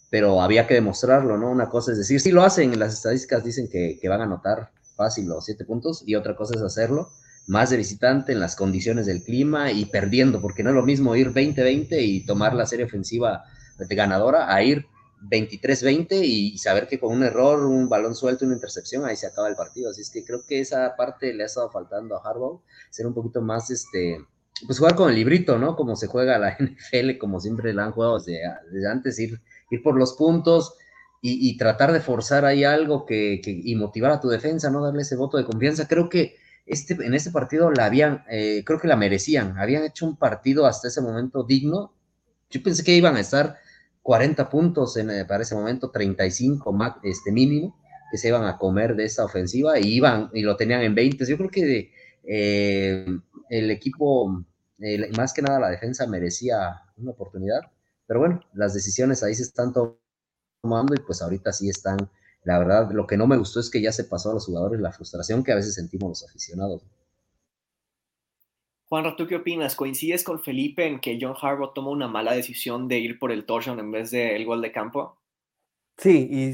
pero había que demostrarlo, ¿no? Una cosa es decir, sí lo hacen, las estadísticas dicen que, van a anotar fácil los siete puntos y otra cosa es hacerlo más de visitante en las condiciones del clima y perdiendo, porque no es lo mismo ir 20-20 y tomar la serie ofensiva de ganadora a ir 23-20 y saber que con un error, un balón suelto, una intercepción, ahí se acaba el partido. Así es que creo que esa parte le ha estado faltando a Harbaugh, ser un poquito más, este, pues jugar con el librito, ¿no? Como se juega la (laughs) NFL, como siempre la han jugado desde, antes, ir, ir por los puntos, y, tratar de forzar ahí algo que, y motivar a tu defensa, no darle ese voto de confianza. Creo que este, en este partido la habían, eh, creo que la merecían, habían hecho un partido hasta ese momento digno. Yo pensé que iban a estar 40 puntos eh, para ese momento, 35 este mínimo, que se iban a comer de esa ofensiva y iban y lo tenían en 20. Yo creo que eh, el equipo, más que nada la defensa, merecía una oportunidad. Pero bueno, las decisiones ahí se están tomando y pues ahorita sí están, la verdad, lo que no me gustó es que ya se pasó a los jugadores la frustración que a veces sentimos los aficionados. Juan, ¿tú qué opinas? ¿Coincides con Felipe en que John Harbaugh tomó una mala decisión de ir por el touchdown en vez del gol de campo? Sí, y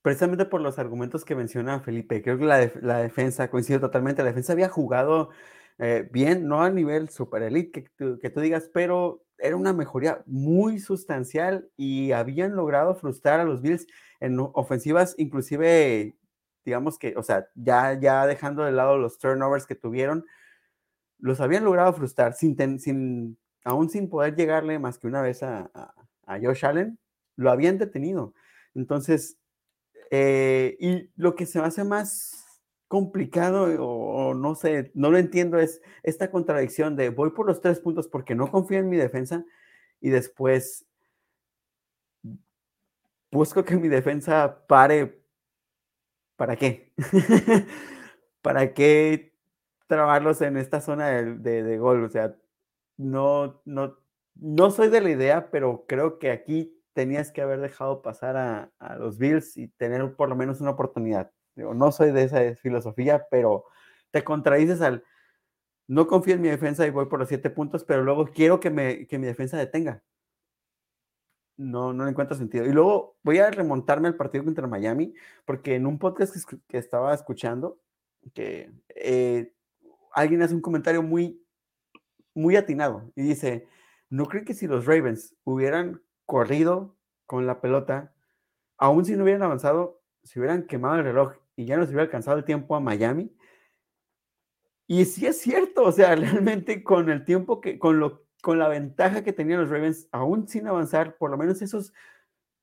precisamente por los argumentos que menciona Felipe, creo que la, la defensa, coincide totalmente, la defensa había jugado eh, bien, no a nivel super elite que, que tú digas, pero era una mejoría muy sustancial y habían logrado frustrar a los Bills en ofensivas, inclusive, digamos que, o sea, ya, ya dejando de lado los turnovers que tuvieron, los habían logrado frustrar sin, sin aún sin poder llegarle más que una vez a, a, Josh Allen, lo habían detenido. Entonces, eh, y lo que se me hace más complicado o, no sé, no lo entiendo, es esta contradicción de voy por los tres puntos porque no confío en mi defensa y después busco que mi defensa pare. ¿Para qué? (laughs) ¿Para qué trabarlos en esta zona de, de, gol? O sea, no, no, no soy de la idea, pero creo que aquí tenías que haber dejado pasar a, a los Bills y tener por lo menos una oportunidad no soy de esa filosofía, pero te contradices al no confío en mi defensa y voy por los siete puntos, pero luego quiero que, me, que mi defensa detenga. No, no le encuentro sentido. Y luego voy a remontarme al partido contra Miami, porque en un podcast que, estaba escuchando, que eh, alguien hace un comentario muy, muy atinado y dice, ¿no creen que si los Ravens hubieran corrido con la pelota, aún si no hubieran avanzado, se hubieran quemado el reloj y ya nos hubiera alcanzado el tiempo a Miami. Y sí es cierto, o sea, (laughs) realmente con el tiempo que, con, lo, con la ventaja que tenían los Ravens, aún sin avanzar, por lo menos esos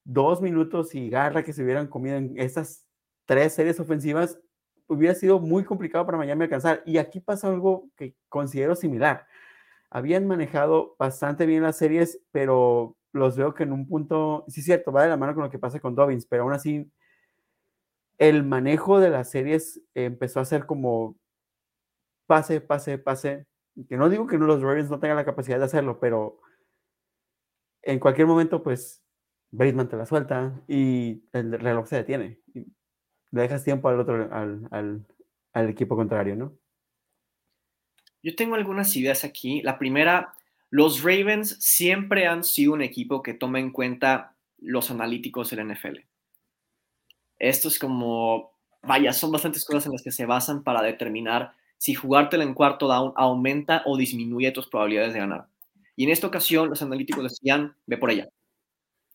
dos minutos y garra que se hubieran comido en esas tres series ofensivas, hubiera sido muy complicado para Miami alcanzar. Y aquí pasa algo que considero similar. Habían manejado bastante bien las series, pero los veo que en un punto, sí es cierto, va de la mano con lo que pasa con Dobbins, pero aún así el manejo de las series empezó a ser como pase, pase, pase. Que no digo que los Ravens no tengan la capacidad de hacerlo, pero en cualquier momento, pues, Bateman te la suelta y el reloj se detiene. Y le dejas tiempo al otro, al equipo contrario, ¿no? Yo tengo algunas ideas aquí. La primera, los Ravens siempre han sido un equipo que toma en cuenta los analíticos del NFL. Esto es como, vaya, son bastantes cosas en las que se basan para determinar si jugártela en cuarto down aumenta o disminuye tus probabilidades de ganar. Y en esta ocasión los analíticos decían, ve por allá.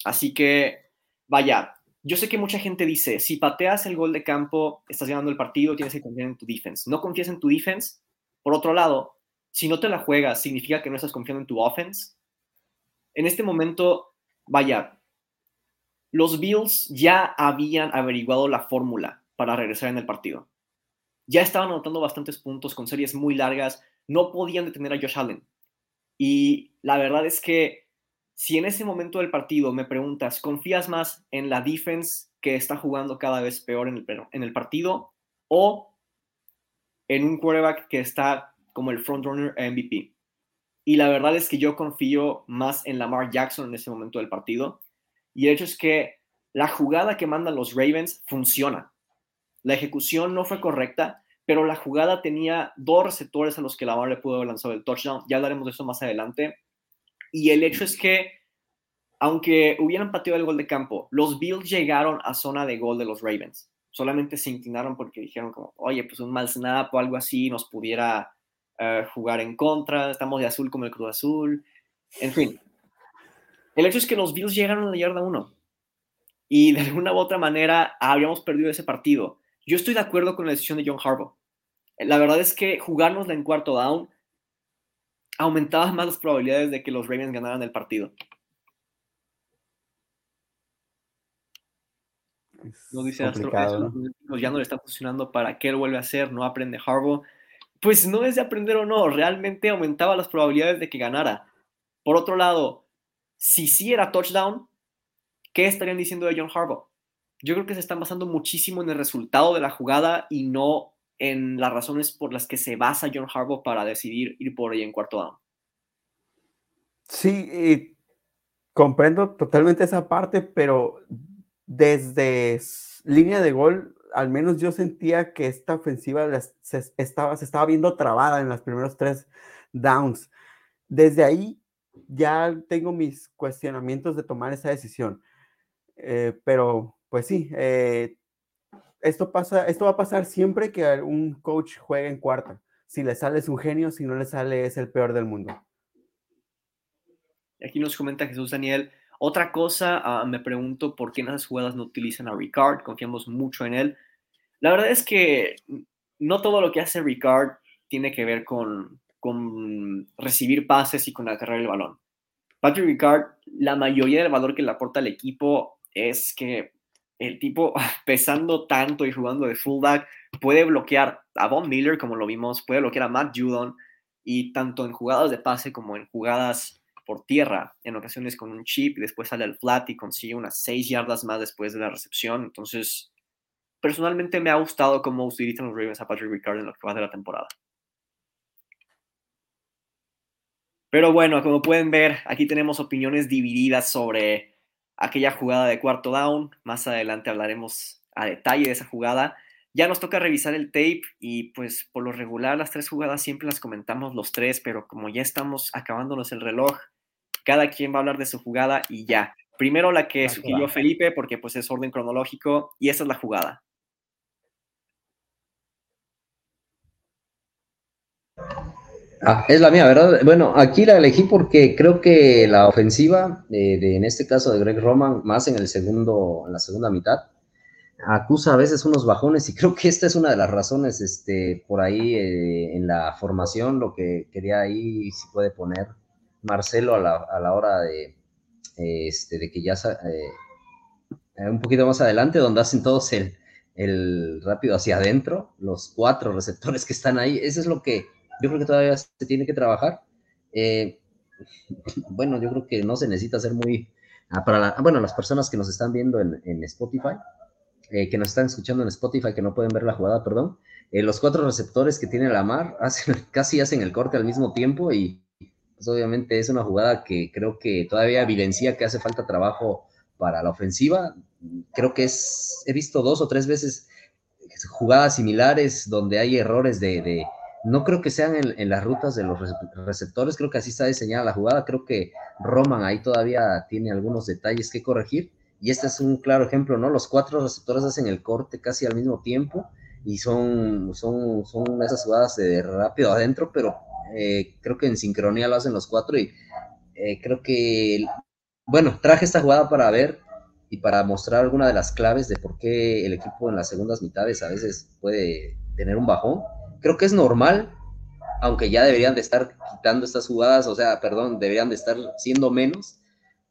Así que, vaya, yo sé que mucha gente dice, si pateas el gol de campo, estás ganando el partido, tienes que confiar en tu defense. No confías en tu defense. Por otro lado, si no te la juegas, significa que no estás confiando en tu offense. En este momento, vaya, los Bills ya habían averiguado la fórmula para regresar en el partido. Ya estaban anotando bastantes puntos con series muy largas, no podían detener a Josh Allen. Y la verdad es que si en ese momento del partido me preguntas, ¿confías más en la defense que está jugando cada vez peor en el, en el partido o en un quarterback que está como el frontrunner MVP? Y la verdad es que yo confío más en Lamar Jackson en ese momento del partido. Y el hecho es que la jugada que mandan los Ravens funciona. La ejecución no fue correcta, pero la jugada tenía dos receptores a los que Lamar le pudo haber lanzado el touchdown. Ya hablaremos de eso más adelante. Y el hecho es que, aunque hubieran pateado el gol de campo, los Bills llegaron a zona de gol de los Ravens. Solamente se inclinaron porque dijeron como, oye, pues un mal snap o algo así nos pudiera eh, jugar en contra. Estamos de azul como el Cruz Azul. En fin. El hecho es que los Bills llegaron a la yarda 1. Y de alguna u otra manera habríamos perdido ese partido yo estoy de acuerdo con la decisión de John Harbaugh. La verdad es que jugárnosla en cuarto down aumentaba más las probabilidades de que los Ravens ganaran el partido. No dice Astro, ya no le está funcionando para qué él vuelve a hacer, no aprende Harbaugh. Pues no es de aprender o no, realmente aumentaba las probabilidades de que ganara. Por otro lado, si sí era touchdown, ¿qué estarían diciendo de John Harbaugh? yo creo que se están basando muchísimo en el resultado de la jugada y no en las razones por las que se basa John Harbaugh para decidir ir por ahí en cuarto down. Sí, comprendo totalmente esa parte, pero desde línea de gol, al menos yo sentía que esta ofensiva se estaba, se estaba viendo trabada en los primeros tres downs. Desde ahí ya tengo mis cuestionamientos de tomar esa decisión. Eh, pero pues sí, eh, esto, pasa, esto va a pasar siempre que un coach juegue en cuarta. Si le sale es un genio, si no le sale es el peor del mundo. Aquí nos comenta Jesús Daniel. Otra cosa, ah, me pregunto por qué en las jugadas no utilizan a Ricard, confiamos mucho en él. La verdad es que no todo lo que hace Ricard tiene que ver con, con recibir pases y con agarrar el balón. Patrick Ricard, la mayoría del valor que le aporta al equipo es que el tipo (laughs) pesando tanto y jugando de fullback puede bloquear a Von Miller, como lo vimos, puede bloquear a Matt Judon, y tanto en jugadas de pase como en jugadas por tierra, en ocasiones con un chip y después sale al flat y consigue unas 6 yardas más después de la recepción. Entonces, personalmente me ha gustado cómo utilizan los Ravens a Patrick Ricard en lo que de la temporada. Pero bueno, como pueden ver, aquí tenemos opiniones divididas sobre aquella jugada de cuarto down. Más adelante hablaremos a detalle de esa jugada. Ya nos toca revisar el tape y pues por lo regular las tres jugadas siempre las comentamos los tres, pero como ya estamos acabándonos el reloj, cada quien va a hablar de su jugada y ya. Primero la que sugirió Felipe porque pues es orden cronológico y esa es la jugada. Ah, es la mía, ¿verdad? Bueno, aquí la elegí porque creo que la ofensiva, de, en este caso de Greg Roman, más en el segundo, en la segunda mitad, acusa a veces unos bajones y (laughs) creo que esta es una de las razones, este, por ahí eh, en la formación, lo que quería ahí, si puede poner Marcelo a la, hora de, este, de que ya eh, un poquito más adelante, donde hacen todos el, el rápido hacia adentro, los cuatro receptores que están ahí, eso es lo que yo creo que todavía se tiene que trabajar. Eh, (laughs) bueno, yo creo que no se necesita ser muy... Ah, bueno, las personas que nos están viendo en, Spotify, eh, que nos están escuchando en Spotify, que no pueden ver la jugada, perdón, eh, los cuatro receptores que tiene la mar (laughs) hacen, casi hacen el corte al mismo tiempo y pues obviamente es una jugada que creo que todavía evidencia que hace falta trabajo para la ofensiva. Creo que es, he visto dos o tres veces jugadas similares donde hay errores de no creo que sean en, las rutas de los receptores, creo que así está diseñada la jugada. Creo que Roman ahí todavía tiene algunos detalles que corregir. Y este es un claro ejemplo, ¿no? Los cuatro receptores hacen el corte casi al mismo tiempo y son, son, son esas jugadas de rápido adentro, pero eh, creo que en sincronía lo hacen los cuatro y eh, creo que, bueno, traje esta jugada para ver y para mostrar alguna de las claves de por qué el equipo en las segundas mitades a veces puede tener un bajón. Creo que es normal, aunque ya deberían de estar quitando estas jugadas, o sea, perdón, deberían de estar siendo menos,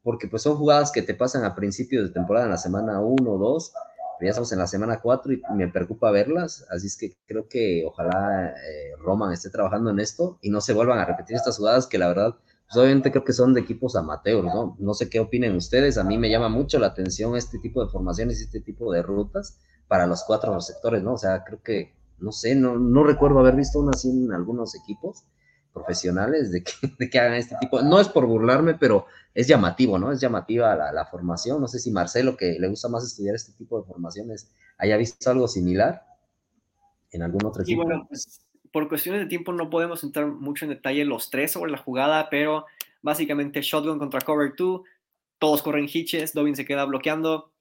porque pues son jugadas que te pasan a principios de temporada, en la semana 1 o 2, ya estamos en la semana 4 y me preocupa verlas, así es que creo que ojalá eh, Roman esté trabajando en esto y no se vuelvan a repetir estas jugadas que la verdad, pues obviamente creo que son de equipos amateurs, ¿no? No sé qué opinen ustedes, a mí me llama mucho la atención este tipo de formaciones este tipo de rutas para los cuatro sectores, ¿no? O sea, creo que, no sé, no, no recuerdo haber visto una así en algunos equipos profesionales de que, (laughs) de que hagan este tipo, no es por burlarme, pero es llamativo, ¿no? Es llamativa la, formación. No sé si Marcelo, que le gusta más estudiar este tipo de formaciones, haya visto algo similar en algún otro equipo. Y bueno, pues por cuestiones de tiempo no podemos entrar mucho en detalle los tres sobre la jugada, pero básicamente shotgun contra cover 2, todos corren hitches, Dobbin se queda bloqueando,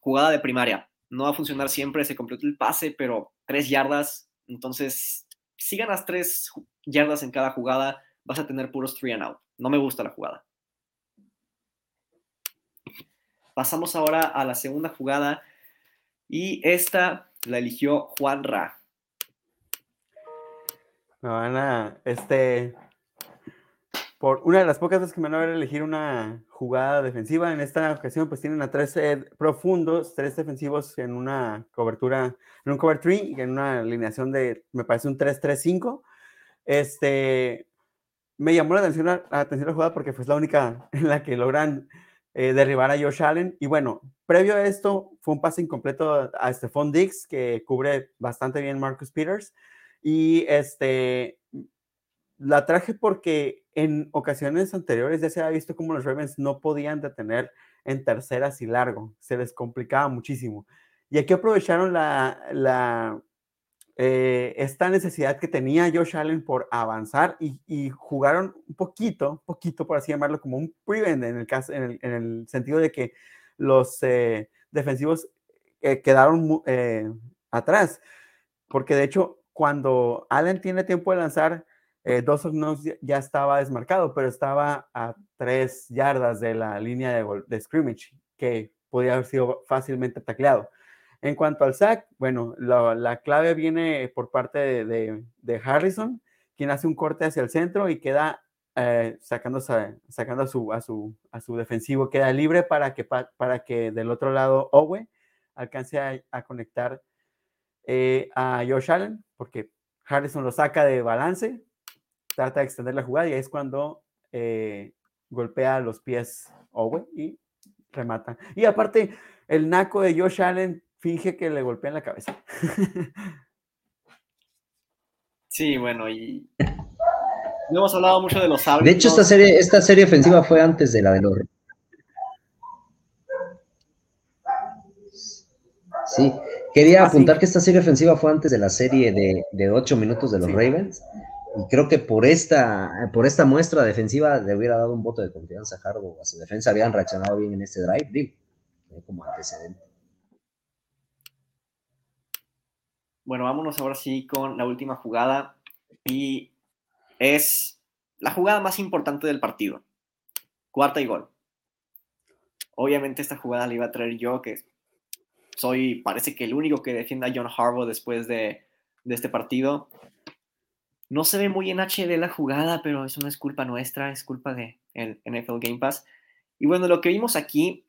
jugada de primaria. No va a funcionar siempre, se completó el pase, pero tres yardas, entonces si ganas tres yardas en cada jugada, vas a tener puros three and out. No me gusta la jugada. Pasamos ahora a la segunda jugada y esta la eligió Juan Ra. Me van este, por una de las pocas veces que me van a ver elegir una jugada defensiva, en esta ocasión pues tienen a tres profundos, tres defensivos en una cobertura, en un cover 3 y en una alineación de, me parece un 3-3-5. Este, me llamó la atención la, atención la jugada porque fue la única (laughs) en la que logran eh, derribar a Josh Allen. Y bueno, previo a esto, fue un pase incompleto a Stephon Diggs, que cubre bastante bien Marcus Peters. Y este, la traje porque en ocasiones anteriores ya se había visto como los Ravens no podían detener en terceras y largo, se les complicaba muchísimo. Y aquí aprovecharon la eh, esta necesidad que tenía Josh Allen por avanzar y, jugaron un poquito, poquito por así llamarlo, como un prevent en el, caso, en el, sentido de que los eh, defensivos eh, quedaron atrás, porque de hecho cuando Allen tiene tiempo de lanzar, dos Knox ya estaba desmarcado, pero estaba a tres yardas de la línea de, de scrimmage, que podía haber sido fácilmente tacleado. En cuanto al sack, bueno, la, clave viene por parte de, Harrison, quien hace un corte hacia el centro y queda eh, sacando, sacando a, su, a, su, a su defensivo, queda libre para que, para que del otro lado Owe alcance a, conectar eh, a Josh Allen, porque Harrison lo saca de balance, trata de extender la jugada y es cuando eh, golpea los pies Owe y remata. Y aparte, el naco de Josh Allen finge que le golpean la cabeza. (laughs) Sí, bueno, y no hemos hablado mucho de los sables. De hecho, esta serie, esta serie ofensiva fue antes de la de los. Sí, quería ah, apuntar que esta serie ofensiva fue antes de la serie de, de 8 minutos de los Ravens. Y creo que por esta, por esta muestra defensiva le hubiera dado un voto de confianza a Harbaugh. A su defensa habían reaccionado bien en este drive, como antecedente. Bueno, vámonos ahora sí con la última jugada y es la jugada más importante del partido. Cuarta y gol. Obviamente esta jugada la iba a traer yo, que soy, parece que el único que defienda a John Harbaugh después de, este partido. No se ve muy en HD la jugada, pero eso no es culpa nuestra, es culpa de el NFL Game Pass. Y bueno, lo que vimos aquí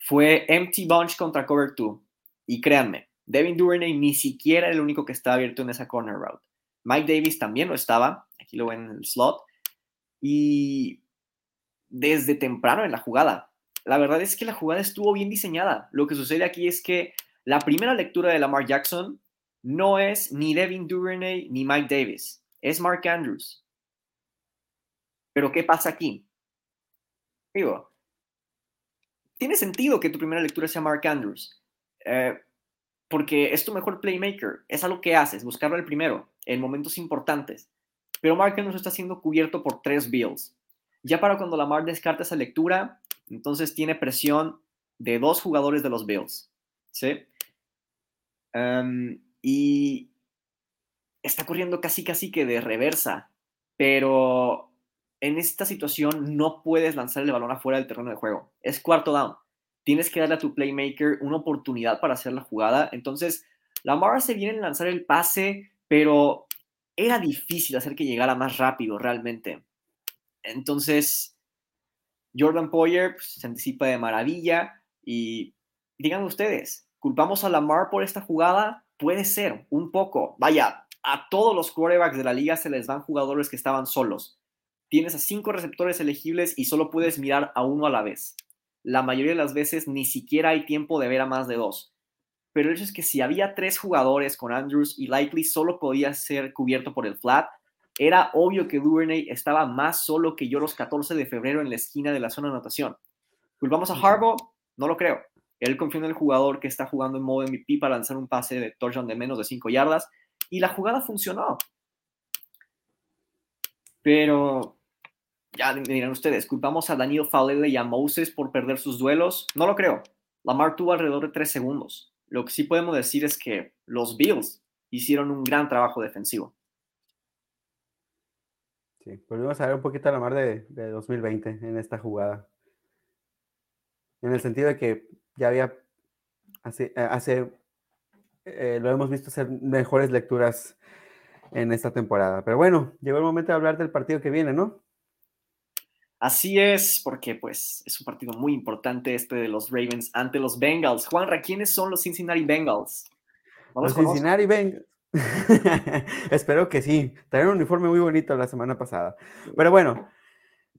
fue empty bunch contra cover 2. Y créanme, Devin Duvernay ni siquiera era el único que estaba abierto en esa corner route. Mike Davis también lo estaba, aquí lo ven en el slot, y desde temprano en la jugada. La verdad es que la jugada estuvo bien diseñada. Lo que sucede aquí es que la primera lectura de Lamar Jackson no es ni Devin Duvernay ni Mike Davis, es Mark Andrews. Pero ¿qué pasa aquí? Digo, tiene sentido que tu primera lectura sea Mark Andrews. Eh, porque es tu mejor playmaker, es algo que haces, buscarlo el primero, en momentos importantes. Pero Mark Andrews está siendo cubierto por tres Bills. Ya para cuando Lamar descarta esa lectura, entonces tiene presión de dos jugadores de los Bills. ¿sí? Em, y está corriendo casi casi que de reversa, pero en esta situación no puedes lanzar el balón afuera del terreno de juego. Es cuarto down. Tienes que darle a tu playmaker una oportunidad para hacer la jugada. Entonces, Lamar se viene a lanzar el pase, pero era difícil hacer que llegara más rápido realmente. Entonces, Jordan Poyer pues, se anticipa de maravilla y digan ustedes, ¿culpamos a Lamar por esta jugada? Puede ser, un poco. Vaya, a todos los quarterbacks de la liga se les van jugadores que estaban solos. Tienes a cinco receptores elegibles y solo puedes mirar a uno a la vez. La mayoría de las veces ni siquiera hay tiempo de ver a más de dos. Pero el hecho es que si había tres jugadores con Andrews y Likely solo podía ser cubierto por el flat, era obvio que Duvernay estaba más solo que yo los 14 de febrero en la esquina de la zona de anotación. ¿Culpamos a Harbaugh? No lo creo. Él confió en el jugador que está jugando en modo MVP para lanzar un pase de touchdown de menos de 5 yardas y la jugada funcionó. Pero ya me dirán ustedes, ¿culpamos a Daniel Falele y a Moses por perder sus duelos? No lo creo. Lamar tuvo alrededor de 3 segundos. Lo que sí podemos decir es que los Bills hicieron un gran trabajo defensivo. Sí, volvimos a ver un poquito a Lamar de 2020 en esta jugada. En el sentido de que ya había hace, eh, hace eh, lo hemos visto hacer mejores lecturas en esta temporada. Pero bueno, llegó el momento de hablar del partido que viene, ¿no? Así es, porque pues es un partido muy importante este de los Ravens ante los Bengals. Juanra, ¿quiénes son los Cincinnati Bengals? los, Cincinnati Bengals. (laughs) Espero que sí. Trajeron un uniforme muy bonito la semana pasada. Pero bueno,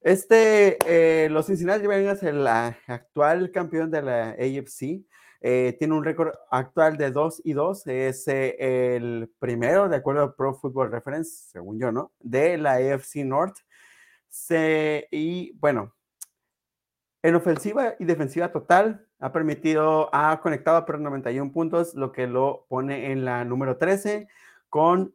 este, eh, los Cincinnati Bengals, el actual campeón de la AFC, eh, tiene un récord actual de 2 y 2. Es eh, el primero, de acuerdo a Pro Football Reference, según yo, ¿no? De la AFC North. Y bueno, en ofensiva y defensiva total ha permitido, ha conectado por 91 puntos, lo que lo pone en la número 13 con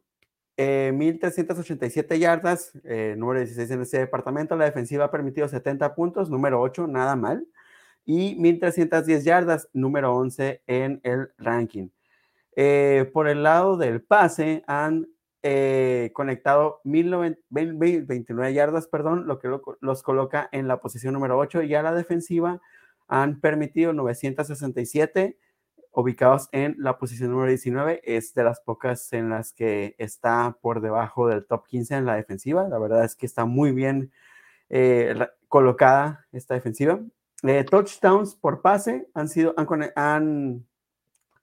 1.387 eh, yardas, número 16 en ese departamento. La defensiva ha permitido 70 puntos, número 8, nada mal y 1.310 yardas, número 11 en el ranking. Eh, por el lado del pase han eh, conectado 1.029 yardas, perdón, lo que los coloca en la posición número 8 y a la defensiva han permitido 967 ubicados en la posición número 19. Es de las pocas en las que está por debajo del top 15 en la defensiva. La verdad es que está muy bien eh, colocada esta defensiva. Eh, touchdowns por pase han sido, han,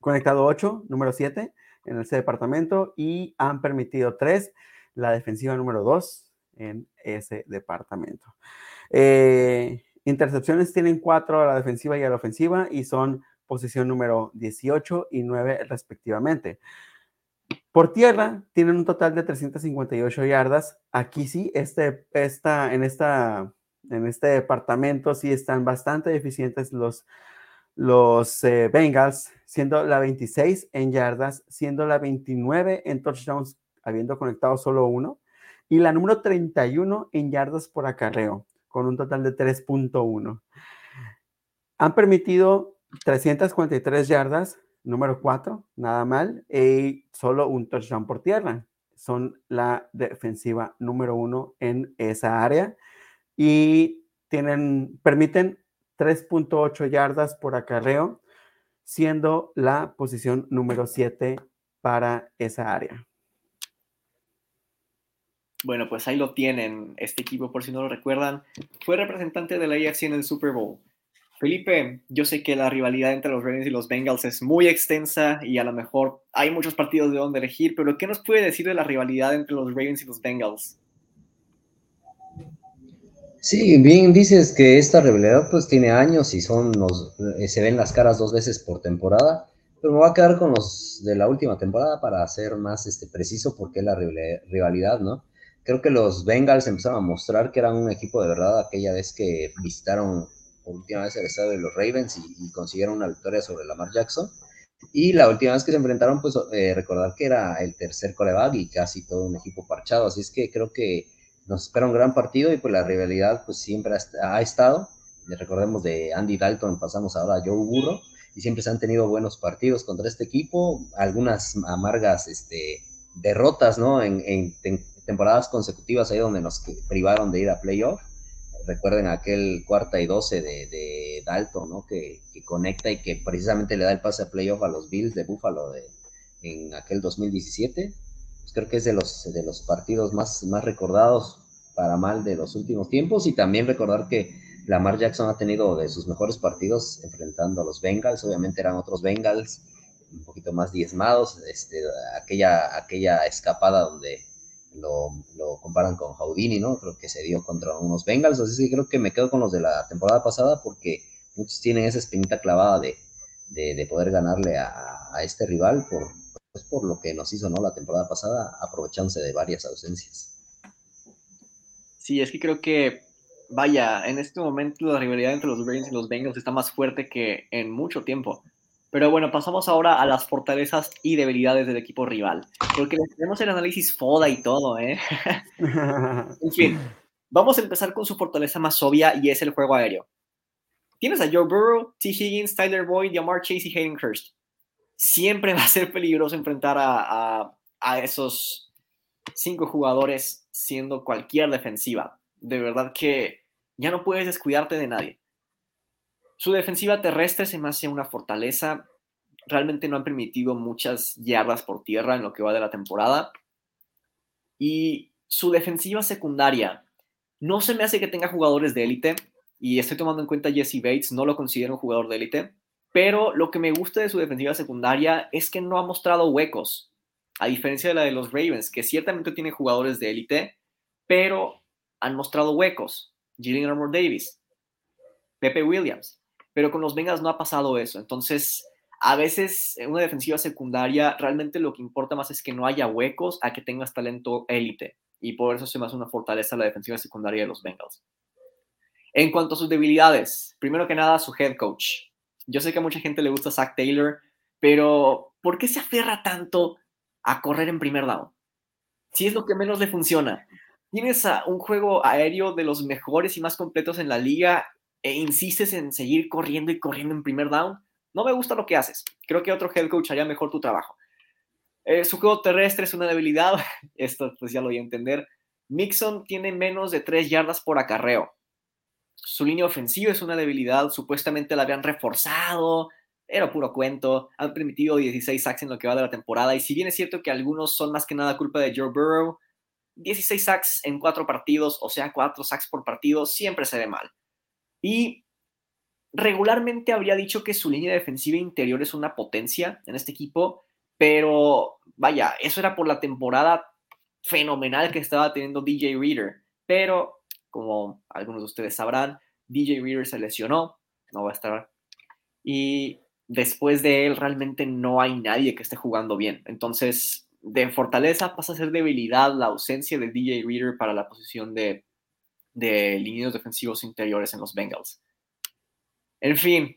conectado 8, número 7 en ese departamento y han permitido 3, la defensiva número 2 en ese departamento. Eh, intercepciones tienen 4 a la defensiva y a la ofensiva y son posición número 18 y 9 respectivamente. Por tierra tienen un total de 358 yardas. Aquí sí, este, esta, en esta en este departamento sí están bastante deficientes los, los eh, Bengals, siendo la 26 en yardas, siendo la 29 en touchdowns, habiendo conectado solo uno, y la número 31 en yardas por acarreo, con un total de 3.1. Han permitido 343 yardas, número 4, nada mal, y solo un touchdown por tierra. Son la defensiva número uno en esa área y tienen, permiten 3.8 yardas por acarreo, siendo la posición número 7 para esa área. Bueno, pues ahí lo tienen. Este equipo, por si no lo recuerdan, fue representante de la AFC en el Super Bowl. Felipe, yo sé que la rivalidad entre los Ravens y los Bengals es muy extensa y a lo mejor hay muchos partidos de donde elegir, pero ¿qué nos puede decir de la rivalidad entre los Ravens y los Bengals? Sí, bien dices que esta rivalidad pues tiene años y son los, eh, se ven las caras dos veces por temporada, pero me voy a quedar con los de la última temporada para ser más este, preciso porque la rivalidad, ¿no? Creo que los Bengals empezaron a mostrar que eran un equipo de verdad aquella vez que visitaron por última vez el estadio de los Ravens y, consiguieron una victoria sobre Lamar Jackson. Y la última vez que se enfrentaron, pues eh, recordar que era el tercer coreback y casi todo un equipo parchado. Así es que creo que nos espera un gran partido y pues la rivalidad pues siempre ha, estado. Recordemos de Andy Dalton, pasamos ahora a Joe Burro y siempre se han tenido buenos partidos contra este equipo, algunas amargas este, derrotas, ¿no? En, temporadas consecutivas ahí donde nos privaron de ir a playoff. Recuerden aquel cuarta y doce de, Dalton, ¿no? Que, conecta y que precisamente le da el pase a playoff a los Bills de Buffalo de, en aquel 2017. Pues creo que es de los, de los partidos más, más recordados para mal de los últimos tiempos y también recordar que Lamar Jackson ha tenido de sus mejores partidos enfrentando a los Bengals, obviamente eran otros Bengals un poquito más diezmados, este, aquella, aquella escapada donde lo, comparan con Houdini, ¿no? Creo que se dio contra unos Bengals, así que creo que me quedo con los de la temporada pasada porque muchos tienen esa espinita clavada de, de, poder ganarle a, a, este rival por, pues por lo que nos hizo, ¿no? La temporada pasada, aprovechándose de varias ausencias. Sí, es que creo que, vaya, en este momento la rivalidad entre los Ravens y los Bengals está más fuerte que en mucho tiempo. Pero bueno, pasamos ahora a las fortalezas y debilidades del equipo rival. Porque tenemos el análisis FODA y todo, ¿eh? (laughs) en fin, vamos a empezar con su fortaleza más obvia y es el juego aéreo. Tienes a Joe Burrow, T. Higgins, Tyler Boyd, Yamar Chase y Hayden Hurst. Siempre va a ser peligroso enfrentar a, a esos cinco jugadores siendo cualquier defensiva. De verdad que ya no puedes descuidarte de nadie. Su defensiva terrestre se me hace una fortaleza. Realmente no han permitido muchas yardas por tierra en lo que va de la temporada. Y su defensiva secundaria no se me hace que tenga jugadores de élite. Y estoy tomando en cuenta Jesse Bates, no lo considero un jugador de élite. Pero lo que me gusta de su defensiva secundaria es que no ha mostrado huecos a diferencia de la de los Ravens, que ciertamente tiene jugadores de élite, pero han mostrado huecos. Jillian Armour Davis, Pepe Williams, pero con los Bengals no ha pasado eso. Entonces, a veces en una defensiva secundaria, realmente lo que importa más es que no haya huecos a que tengas talento élite. Y por eso se me hace una fortaleza la defensiva secundaria de los Bengals. En cuanto a sus debilidades, primero que nada, su head coach. Yo sé que a mucha gente le gusta Zach Taylor, pero ¿por qué se aferra tanto a correr en primer down. Si es lo que menos le funciona. Tienes a un juego aéreo de los mejores y más completos en la liga e insistes en seguir corriendo y corriendo en primer down. No me gusta lo que haces. Creo que otro head coach haría mejor tu trabajo. Eh, su juego terrestre es una debilidad. (laughs) Esto pues ya lo voy a entender. Mixon tiene menos de 3 yardas por acarreo. Su línea ofensiva es una debilidad. Supuestamente la habían reforzado era puro cuento. Han permitido 16 sacks en lo que va de la temporada. Y si bien es cierto que algunos son más que nada culpa de Joe Burrow, 16 sacks en cuatro partidos, o sea, cuatro sacks por partido, siempre se ve mal. Y regularmente habría dicho que su línea defensiva interior es una potencia en este equipo, pero vaya, eso era por la temporada fenomenal que estaba teniendo DJ Reader. Pero, como algunos de ustedes sabrán, DJ Reader se lesionó, no va a estar. Y después de él realmente no hay nadie que esté jugando bien. Entonces, de fortaleza pasa a ser debilidad la ausencia de DJ Reader para la posición de, de lineos defensivos interiores en los Bengals. En fin,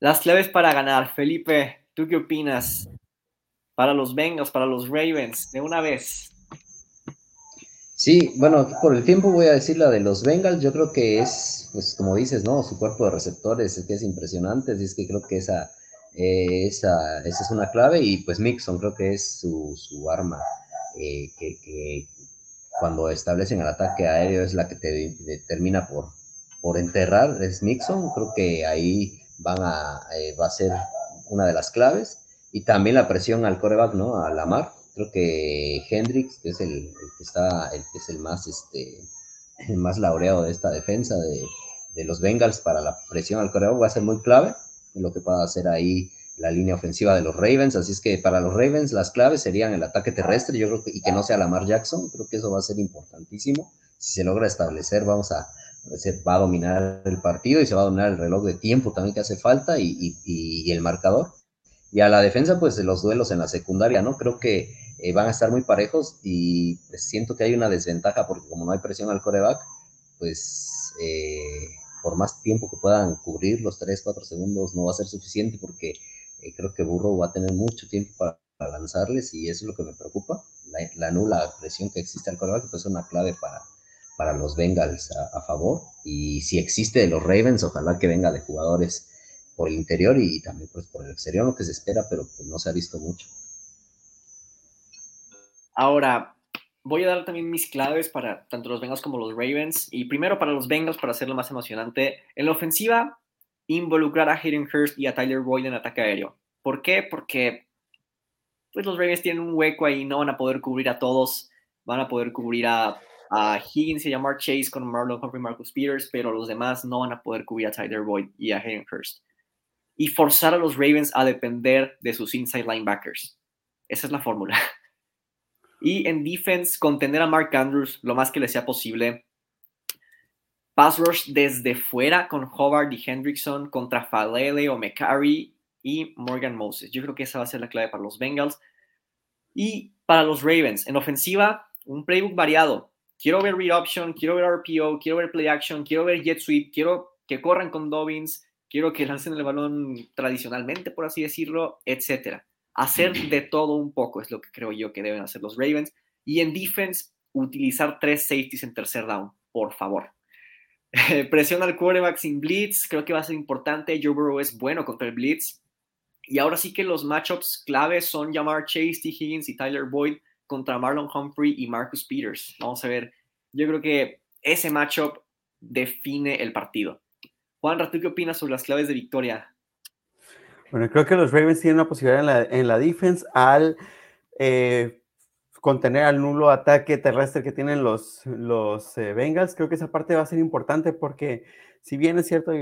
las claves para ganar. Felipe, ¿tú qué opinas? Para los Bengals, para los Ravens, de una vez. Sí, bueno, por el tiempo voy a decir la de los Bengals. Yo creo que es, pues como dices, ¿no? Su cuerpo de receptores es que es impresionante. Así es que creo que esa, eh, esa, esa, es una clave. Y pues Mixon creo que es su, su arma eh, que, cuando establecen el ataque aéreo es la que te termina por, por enterrar. Es Mixon. Creo que ahí van a, eh, va a ser una de las claves. Y también la presión al coreback, ¿no? A Lamar creo que Hendrix, que es el, que está, el que es el más, este, el más laureado de esta defensa de, los Bengals para la presión al corredor va a ser muy clave lo que pueda hacer ahí la línea ofensiva de los Ravens, así es que para los Ravens las claves serían el ataque terrestre, yo creo que, y que no sea Lamar Jackson, creo que eso va a ser importantísimo, si se logra establecer, vamos a, va a dominar el partido y se va a dominar el reloj de tiempo también que hace falta y, el marcador, y a la defensa, pues los duelos en la secundaria, ¿no? Creo que eh, van a estar muy parejos y pues, siento que hay una desventaja porque como no hay presión al coreback, pues eh, por más tiempo que puedan cubrir los 3, 4 segundos no va a ser suficiente porque eh, creo que Burro va a tener mucho tiempo para, lanzarles y eso es lo que me preocupa, la, nula presión que existe al coreback, pues es una clave para, para los Bengals a, favor y si existe de los Ravens, ojalá que venga de jugadores por el interior y también pues, por el exterior, lo que se espera, pero pues, no se ha visto mucho. Ahora, voy a dar también mis claves para tanto los Bengals como los Ravens. Y primero para los Bengals, para hacerlo más emocionante. En la ofensiva, involucrar a Hayden Hurst y a Tyler Boyd en ataque aéreo. ¿Por qué? Porque pues los Ravens tienen un hueco ahí, no van a poder cubrir a todos, van a poder cubrir a, Higgins y a Mark Chase con Marlon Humphrey Marcus Peters, pero los demás no van a poder cubrir a Tyler Boyd y a Hayden Hurst. Y forzar a los Ravens a depender de sus inside linebackers. Esa es la fórmula. (laughs) Y en defense, contener a Mark Andrews lo más que le sea posible. Pass rush desde fuera con Hobart y Hendrickson contra Falele o McCarry y Morgan Moses. Yo creo que esa va a ser la clave para los Bengals. Y para los Ravens, en ofensiva, un playbook variado. Quiero ver read option, quiero ver RPO, quiero ver play action, quiero ver jet sweep, quiero que corran con Dobbins, quiero que lancen el balón tradicionalmente, por así decirlo, etcétera. Hacer de todo un poco es lo que creo yo que deben hacer los Ravens. Y en defense, utilizar tres safeties en tercer down, por favor. (laughs) Presión al quarterback sin blitz, creo que va a ser importante. Joe Burrow es bueno contra el blitz. Y ahora sí que los matchups claves son llamar Chase, T. Higgins y Tyler Boyd contra Marlon Humphrey y Marcus Peters. Vamos a ver. Yo creo que ese matchup define el partido. Juan, ¿tú qué opinas sobre las claves de victoria bueno, creo que los Ravens tienen una posibilidad en la, en la defense al eh, contener al nulo ataque terrestre que tienen los, los eh, Bengals. Creo que esa parte va a ser importante porque si bien es cierto,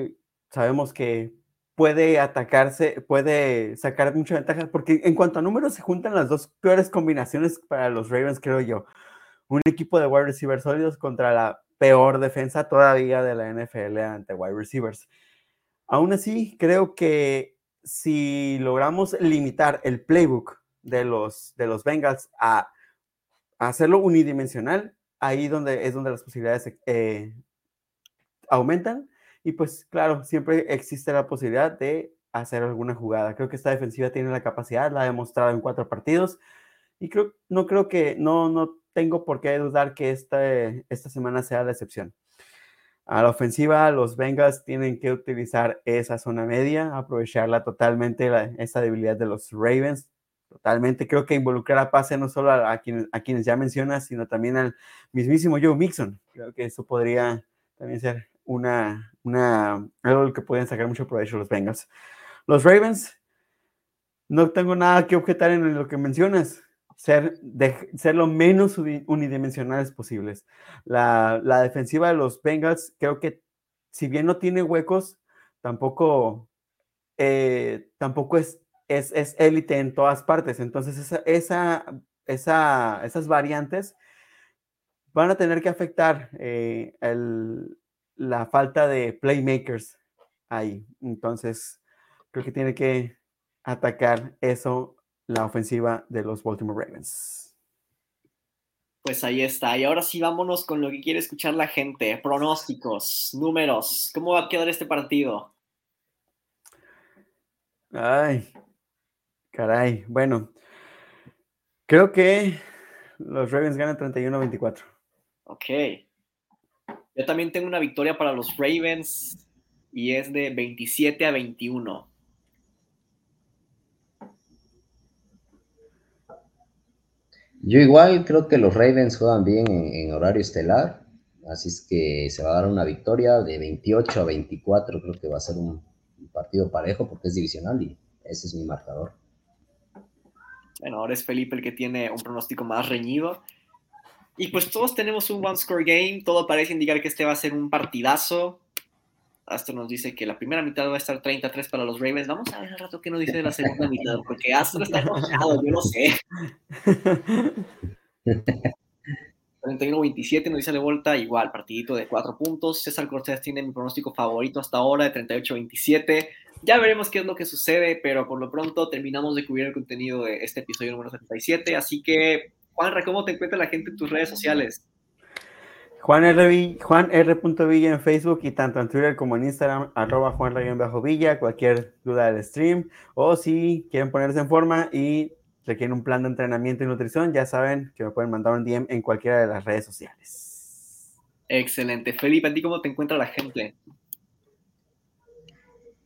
sabemos que puede atacarse, puede sacar mucha ventaja, porque en cuanto a números se juntan las dos peores combinaciones para los Ravens, creo yo. Un equipo de wide receivers sólidos contra la peor defensa todavía de la NFL ante wide receivers. Aún así, creo que si logramos limitar el playbook de los, de los Bengals a, hacerlo unidimensional, ahí donde es donde las posibilidades eh, aumentan. Y pues claro, siempre existe la posibilidad de hacer alguna jugada. Creo que esta defensiva tiene la capacidad, la ha demostrado en cuatro partidos. Y creo, no creo que, no, no tengo por qué dudar que esta, esta semana sea la excepción. A la ofensiva, los Bengals tienen que utilizar esa zona media, aprovecharla totalmente, esa debilidad de los Ravens. Totalmente, creo que involucrar a pase no solo a, quienes, a quienes ya mencionas, sino también al mismísimo Joe Mixon. Creo que eso podría también ser una, una, algo que pueden sacar mucho provecho los Bengals. Los Ravens, no tengo nada que objetar en lo que mencionas ser, de, ser lo menos unidimensionales posibles. La, la, defensiva de los Bengals, creo que si bien no tiene huecos, tampoco, eh, tampoco es, es, élite en todas partes. Entonces, esa, esa, esa, esas variantes van a tener que afectar eh, el, la falta de playmakers ahí. Entonces, creo que tiene que atacar eso la ofensiva de los Baltimore Ravens. Pues ahí está. Y ahora sí vámonos con lo que quiere escuchar la gente. Pronósticos, números. ¿Cómo va a quedar este partido? Ay, caray. Bueno, creo que los Ravens ganan 31-24. Ok. Yo también tengo una victoria para los Ravens y es de 27 a 21. Yo igual creo que los Ravens juegan bien en, horario estelar, así es que se va a dar una victoria de 28 a 24, creo que va a ser un, partido parejo porque es divisional y ese es mi marcador. Bueno, ahora es Felipe el que tiene un pronóstico más reñido. Y pues todos tenemos un one score game, todo parece indicar que este va a ser un partidazo. Astro nos dice que la primera mitad va a estar 33 para los Ravens. Vamos a ver al rato qué nos dice de la segunda mitad, porque Astro está enojado, yo no sé. 31-27 nos dice de vuelta, igual, partidito de 4 puntos. César Cortés tiene mi pronóstico favorito hasta ahora de 38-27. Ya veremos qué es lo que sucede, pero por lo pronto terminamos de cubrir el contenido de este episodio número 77. Así que, Juanra, ¿cómo te encuentra la gente en tus redes sociales? Juan R. Juan R. Villa en Facebook y tanto en Twitter como en Instagram, arroba Juan Bajo Villa, cualquier duda del stream, o si quieren ponerse en forma y requieren un plan de entrenamiento y nutrición, ya saben que me pueden mandar un DM en cualquiera de las redes sociales. Excelente. Felipe, ¿a ti cómo te encuentra la gente?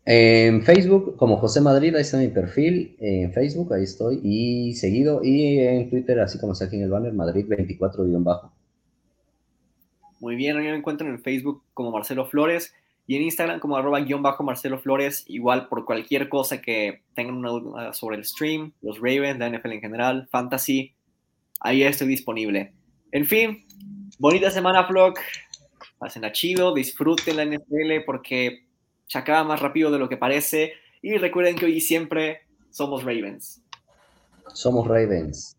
En Facebook, como José Madrid, ahí está mi perfil. En Facebook, ahí estoy. Y seguido. Y en Twitter, así como está aquí en el banner, Madrid24-bajo. Muy bien, mí me encuentro en Facebook como Marcelo Flores y en Instagram como arroba guion bajo Marcelo Flores. Igual por cualquier cosa que tengan una duda sobre el stream, los Ravens, la NFL en general, Fantasy, ahí estoy disponible. En fin, bonita semana, vlog. Pasen a chido, disfruten la NFL porque se acaba más rápido de lo que parece. Y recuerden que hoy siempre somos Ravens. Somos Ravens.